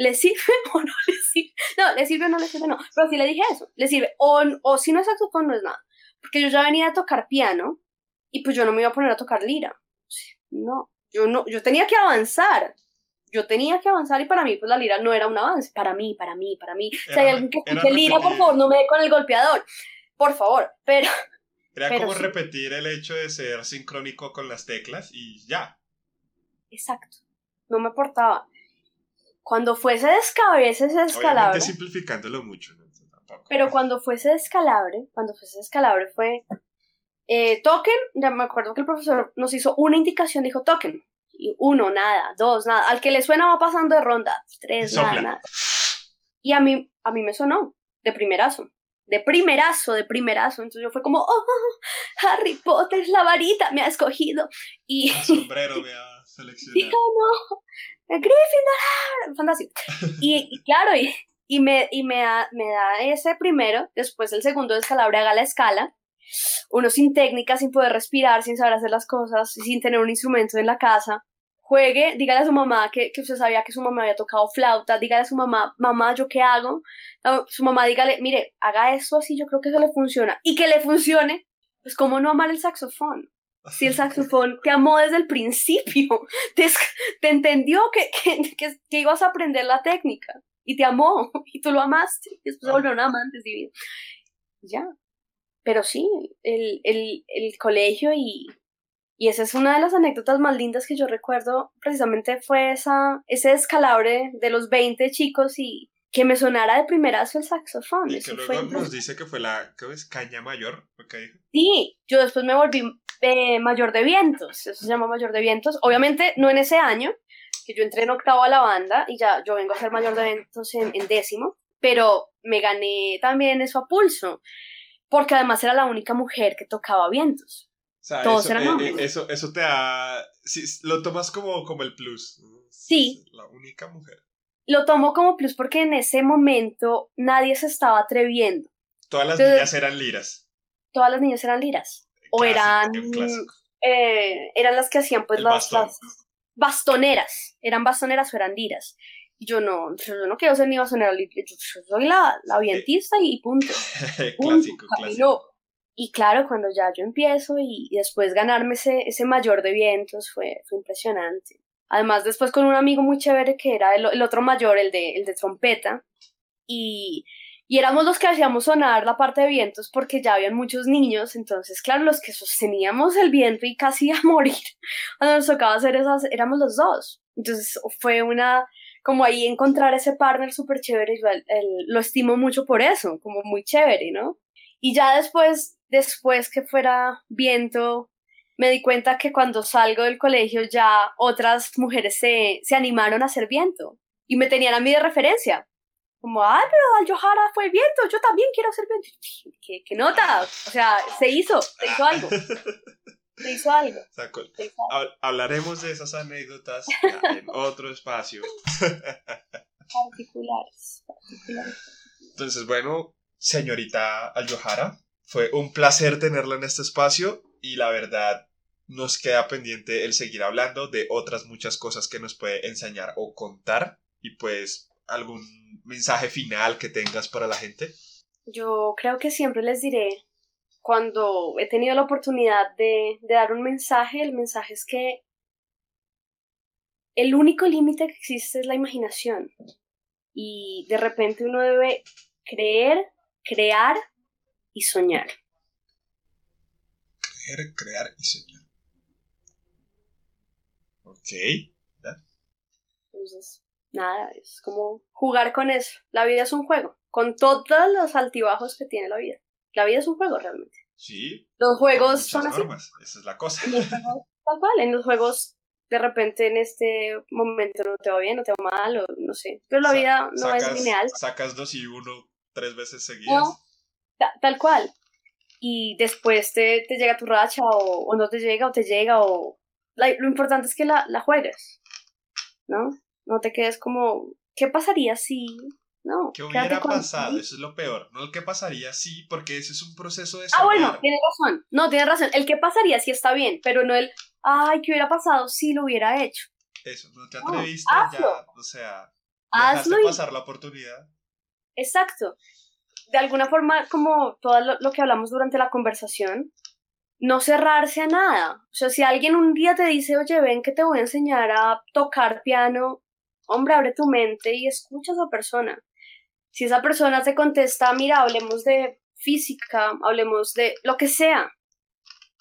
¿le sirve o no le sirve? No, ¿le sirve o no le sirve? No, pero sí le dije eso, le sirve. O, o si no es saxofón, no es nada. Porque yo ya venía a tocar piano y pues yo no me iba a poner a tocar lira. No, yo no, yo tenía que avanzar. Yo tenía que avanzar y para mí pues la lira no era un avance. Para mí, para mí, para mí. si hay alguien que escuche lira, por favor, no me dé con el golpeador. Por favor, pero... Era como repetir el hecho de ser sincrónico con las teclas y ya. Exacto. No me importaba. Cuando fuese descalabre, ese descalabre. Obviamente simplificándolo mucho, ¿no? Pero cuando fuese descalabre, cuando fuese descalabre fue eh, token, ya me acuerdo que el profesor nos hizo una indicación, dijo token. Y uno, nada, dos, nada. Al que le suena va pasando de ronda. Tres, nada, nada. Y a mí, a mí me sonó, de primerazo. De primerazo, de primerazo. Entonces yo fue como, oh, Harry Potter, la varita me ha escogido. Y... El sombrero me ha seleccionado. Y no, Gryffindor, fantástico. Y, y claro, y, y, me, y me, da, me da ese primero, después el segundo descalabre haga la escala uno sin técnica, sin poder respirar, sin saber hacer las cosas, sin tener un instrumento en la casa, juegue, dígale a su mamá que, que usted sabía que su mamá había tocado flauta, dígale a su mamá, mamá, ¿yo qué hago? su mamá dígale, mire, haga eso así, yo creo que eso le funciona. Y que le funcione, pues cómo no amar el saxofón. Si el saxofón te amó desde el principio, te, te entendió que, que, que, ibas a aprender la técnica y te amó y tú lo amaste y después se volvió un amante divino. Ya, pero sí, el, el, el colegio y, y esa es una de las anécdotas más lindas que yo recuerdo, precisamente fue esa, ese descalabre de los 20 chicos y que me sonara de primerazo el saxofón. Y que luego nos dice que fue la, ¿qué es? Caña mayor, Sí, yo después me volví eh, mayor de vientos, eso se llama mayor de vientos, obviamente no en ese año, que yo entré en octavo a la banda y ya yo vengo a ser mayor de vientos en, en décimo, pero me gané también eso a pulso porque además era la única mujer que tocaba vientos. Todos eso, eran eh, hombres. eh, eso, eso te da. Sí, lo tomas como, como el plus. Sí. La única mujer. Lo tomo como plus porque en ese momento nadie se estaba atreviendo. Todas las niñas eran liras. Todas las niñas eran liras. o eran. Eh, eran las que hacían pues las, las, bastoneras. Eran bastoneras o eran liras. Yo no, yo no quiero ser ni basonera, yo soy la, la vientista y punto. clásico, clásico. Y claro, cuando ya yo empiezo y, después ganarme ese, ese mayor de vientos fue, fue impresionante. Además, después con un amigo muy chévere que era el, el otro mayor, el de, el de trompeta, y, y éramos los que hacíamos sonar la parte de vientos porque ya habían muchos niños, entonces, claro, los que sosteníamos el viento y casi a morir cuando nos tocaba hacer esas, éramos los dos. Entonces fue una, como ahí encontrar ese partner súper chévere, lo estimo mucho por eso, como muy chévere, ¿no? Y ya después, después que fuera viento, me di cuenta que cuando salgo del colegio ya otras mujeres se, se animaron a hacer viento y me tenían a mí de referencia. Como, ay, pero Al fue viento, yo también quiero hacer viento. ¿Qué, qué nota? O sea, se hizo, se hizo algo. Se hizo algo. Hablaremos de esas anécdotas en otro espacio. particulares, Entonces, bueno, señorita Aljohara, fue un placer tenerla en este espacio y la verdad nos queda pendiente el seguir hablando de otras muchas cosas que nos puede enseñar o contar y pues algún mensaje final que tengas para la gente. Yo creo que siempre les diré cuando he tenido la oportunidad de, dar un mensaje, el mensaje es que el único límite que existe es la imaginación. Y de repente uno debe creer, crear y soñar. Creer, crear y soñar. Ok. Entonces, nada, es como jugar con eso. La vida es un juego, con todos los altibajos que tiene la vida. La vida es un juego realmente. Sí. Los juegos son así. Esa es la cosa. tal cual, en los juegos de repente en este momento no te va bien, no te va mal, o no sé. Pero la vida no es lineal. Sacas dos y uno tres veces seguidas. Tal cual. Y después te, te llega tu racha, o, o, no te llega, o te llega, o. lo importante es que la, la juegues. ¿No? No te quedes como. ¿Qué pasaría si no. ¿Qué hubiera pasado? Eso es lo peor. No el que pasaría, sí, porque ese es un proceso de Ah, bueno, tienes razón. No, tienes razón. El que pasaría sí está bien, pero no el, ay, ¿qué hubiera pasado si lo hubiera hecho? Eso, no te atreviste ya, o sea... Hazlo. Y... pasar la oportunidad. Exacto. De alguna forma, como todo lo, que hablamos durante la conversación, no cerrarse a nada. O sea, si alguien un día te dice, oye, ven que te voy a enseñar a tocar piano, hombre, abre tu mente y escucha a esa persona. Si esa persona te contesta, mira, hablemos de física, hablemos de lo que sea,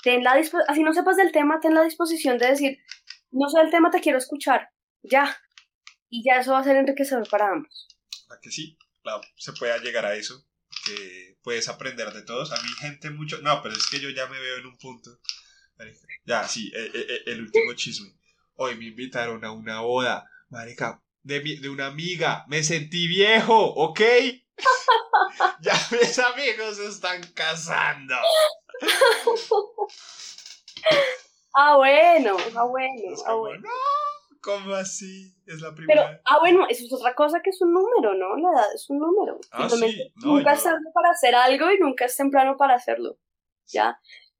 ten la así no sepas del tema, ten la disposición de decir, no sé del tema, te quiero escuchar, ya. Y ya eso va a ser enriquecedor para ambos. ¿A que sí? Claro, se puede llegar a eso, que puedes aprender de todos. A mí gente mucho... No, pero es que yo ya me veo en un punto. Ya, sí, e, e, e, el, último chisme. Hoy me invitaron a una boda, marica, de, de una amiga. Me sentí viejo, ¿ok? ya mis amigos se están casando. ah, bueno, ah, bueno, ah, bueno. ¿Cómo así? Es la primera. Pero, ah, bueno, eso es otra cosa que es un número, ¿no? La edad es un número. Ah, sí. nunca es tarde para hacer algo y nunca es temprano para hacerlo. ¿Ya?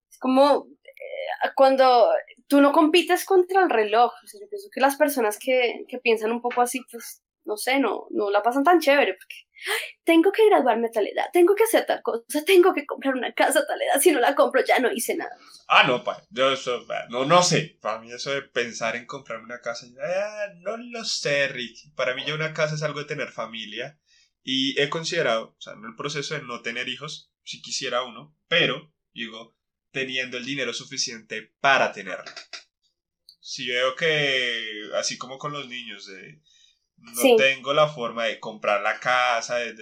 Es como eh, cuando tú no compites contra el reloj. yo pienso que las personas que, que piensan un poco así, pues no sé, no, no la pasan tan chévere, porque tengo que graduarme a tal edad, tengo que hacer tal cosa, tengo que comprar una casa a tal edad, si no la compro ya no hice nada. Ah, no, pa, yo eso, no, no sé, para mí eso de pensar en comprar una casa, ah, no lo sé, Rick, para mí ya una casa es algo de tener familia y he considerado, o sea, en el proceso de no tener hijos, si quisiera uno, pero, digo, teniendo el dinero suficiente para tenerlo. Si veo que, así como con los niños, de no tengo la forma de comprar la casa, de,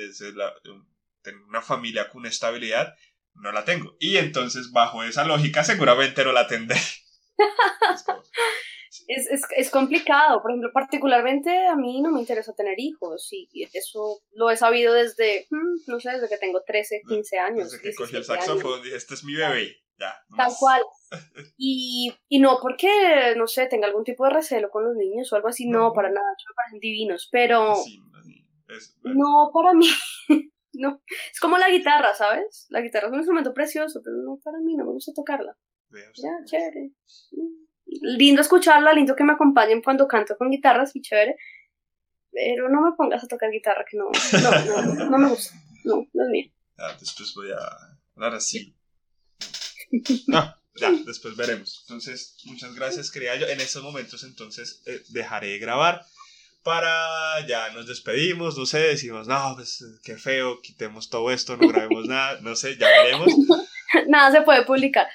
tener una familia con estabilidad, no la tengo. Y entonces, bajo esa lógica, seguramente no la tendré. es, es, es, complicado. Por ejemplo, particularmente a mí no me interesa tener hijos y eso lo he sabido desde, hmm, no sé, desde que tengo 13, 15 años. Desde que cogí el saxofón dije, este es mi bebé. Tal cual. Y, y, no porque, no sé, tenga algún tipo de recelo con los niños o algo así, no, para nada, me parecen divinos, pero no para mí, no, es como la guitarra, ¿sabes? La guitarra es un instrumento precioso, pero no para mí, no me gusta tocarla. Ya, chévere. Lindo escucharla, lindo que me acompañen cuando canto con guitarras y chévere, pero no me pongas a tocar guitarra que no, no, no, no me gusta, no, no es mío. Ah, después voy a hablar así. No, ya, después veremos. Entonces, muchas gracias, querida yo. En estos momentos, entonces, eh, dejaré de grabar para ya nos despedimos, no sé, decimos, no, pues qué feo, quitemos todo esto, no grabemos nada, no sé, ya veremos. Nada se puede publicar.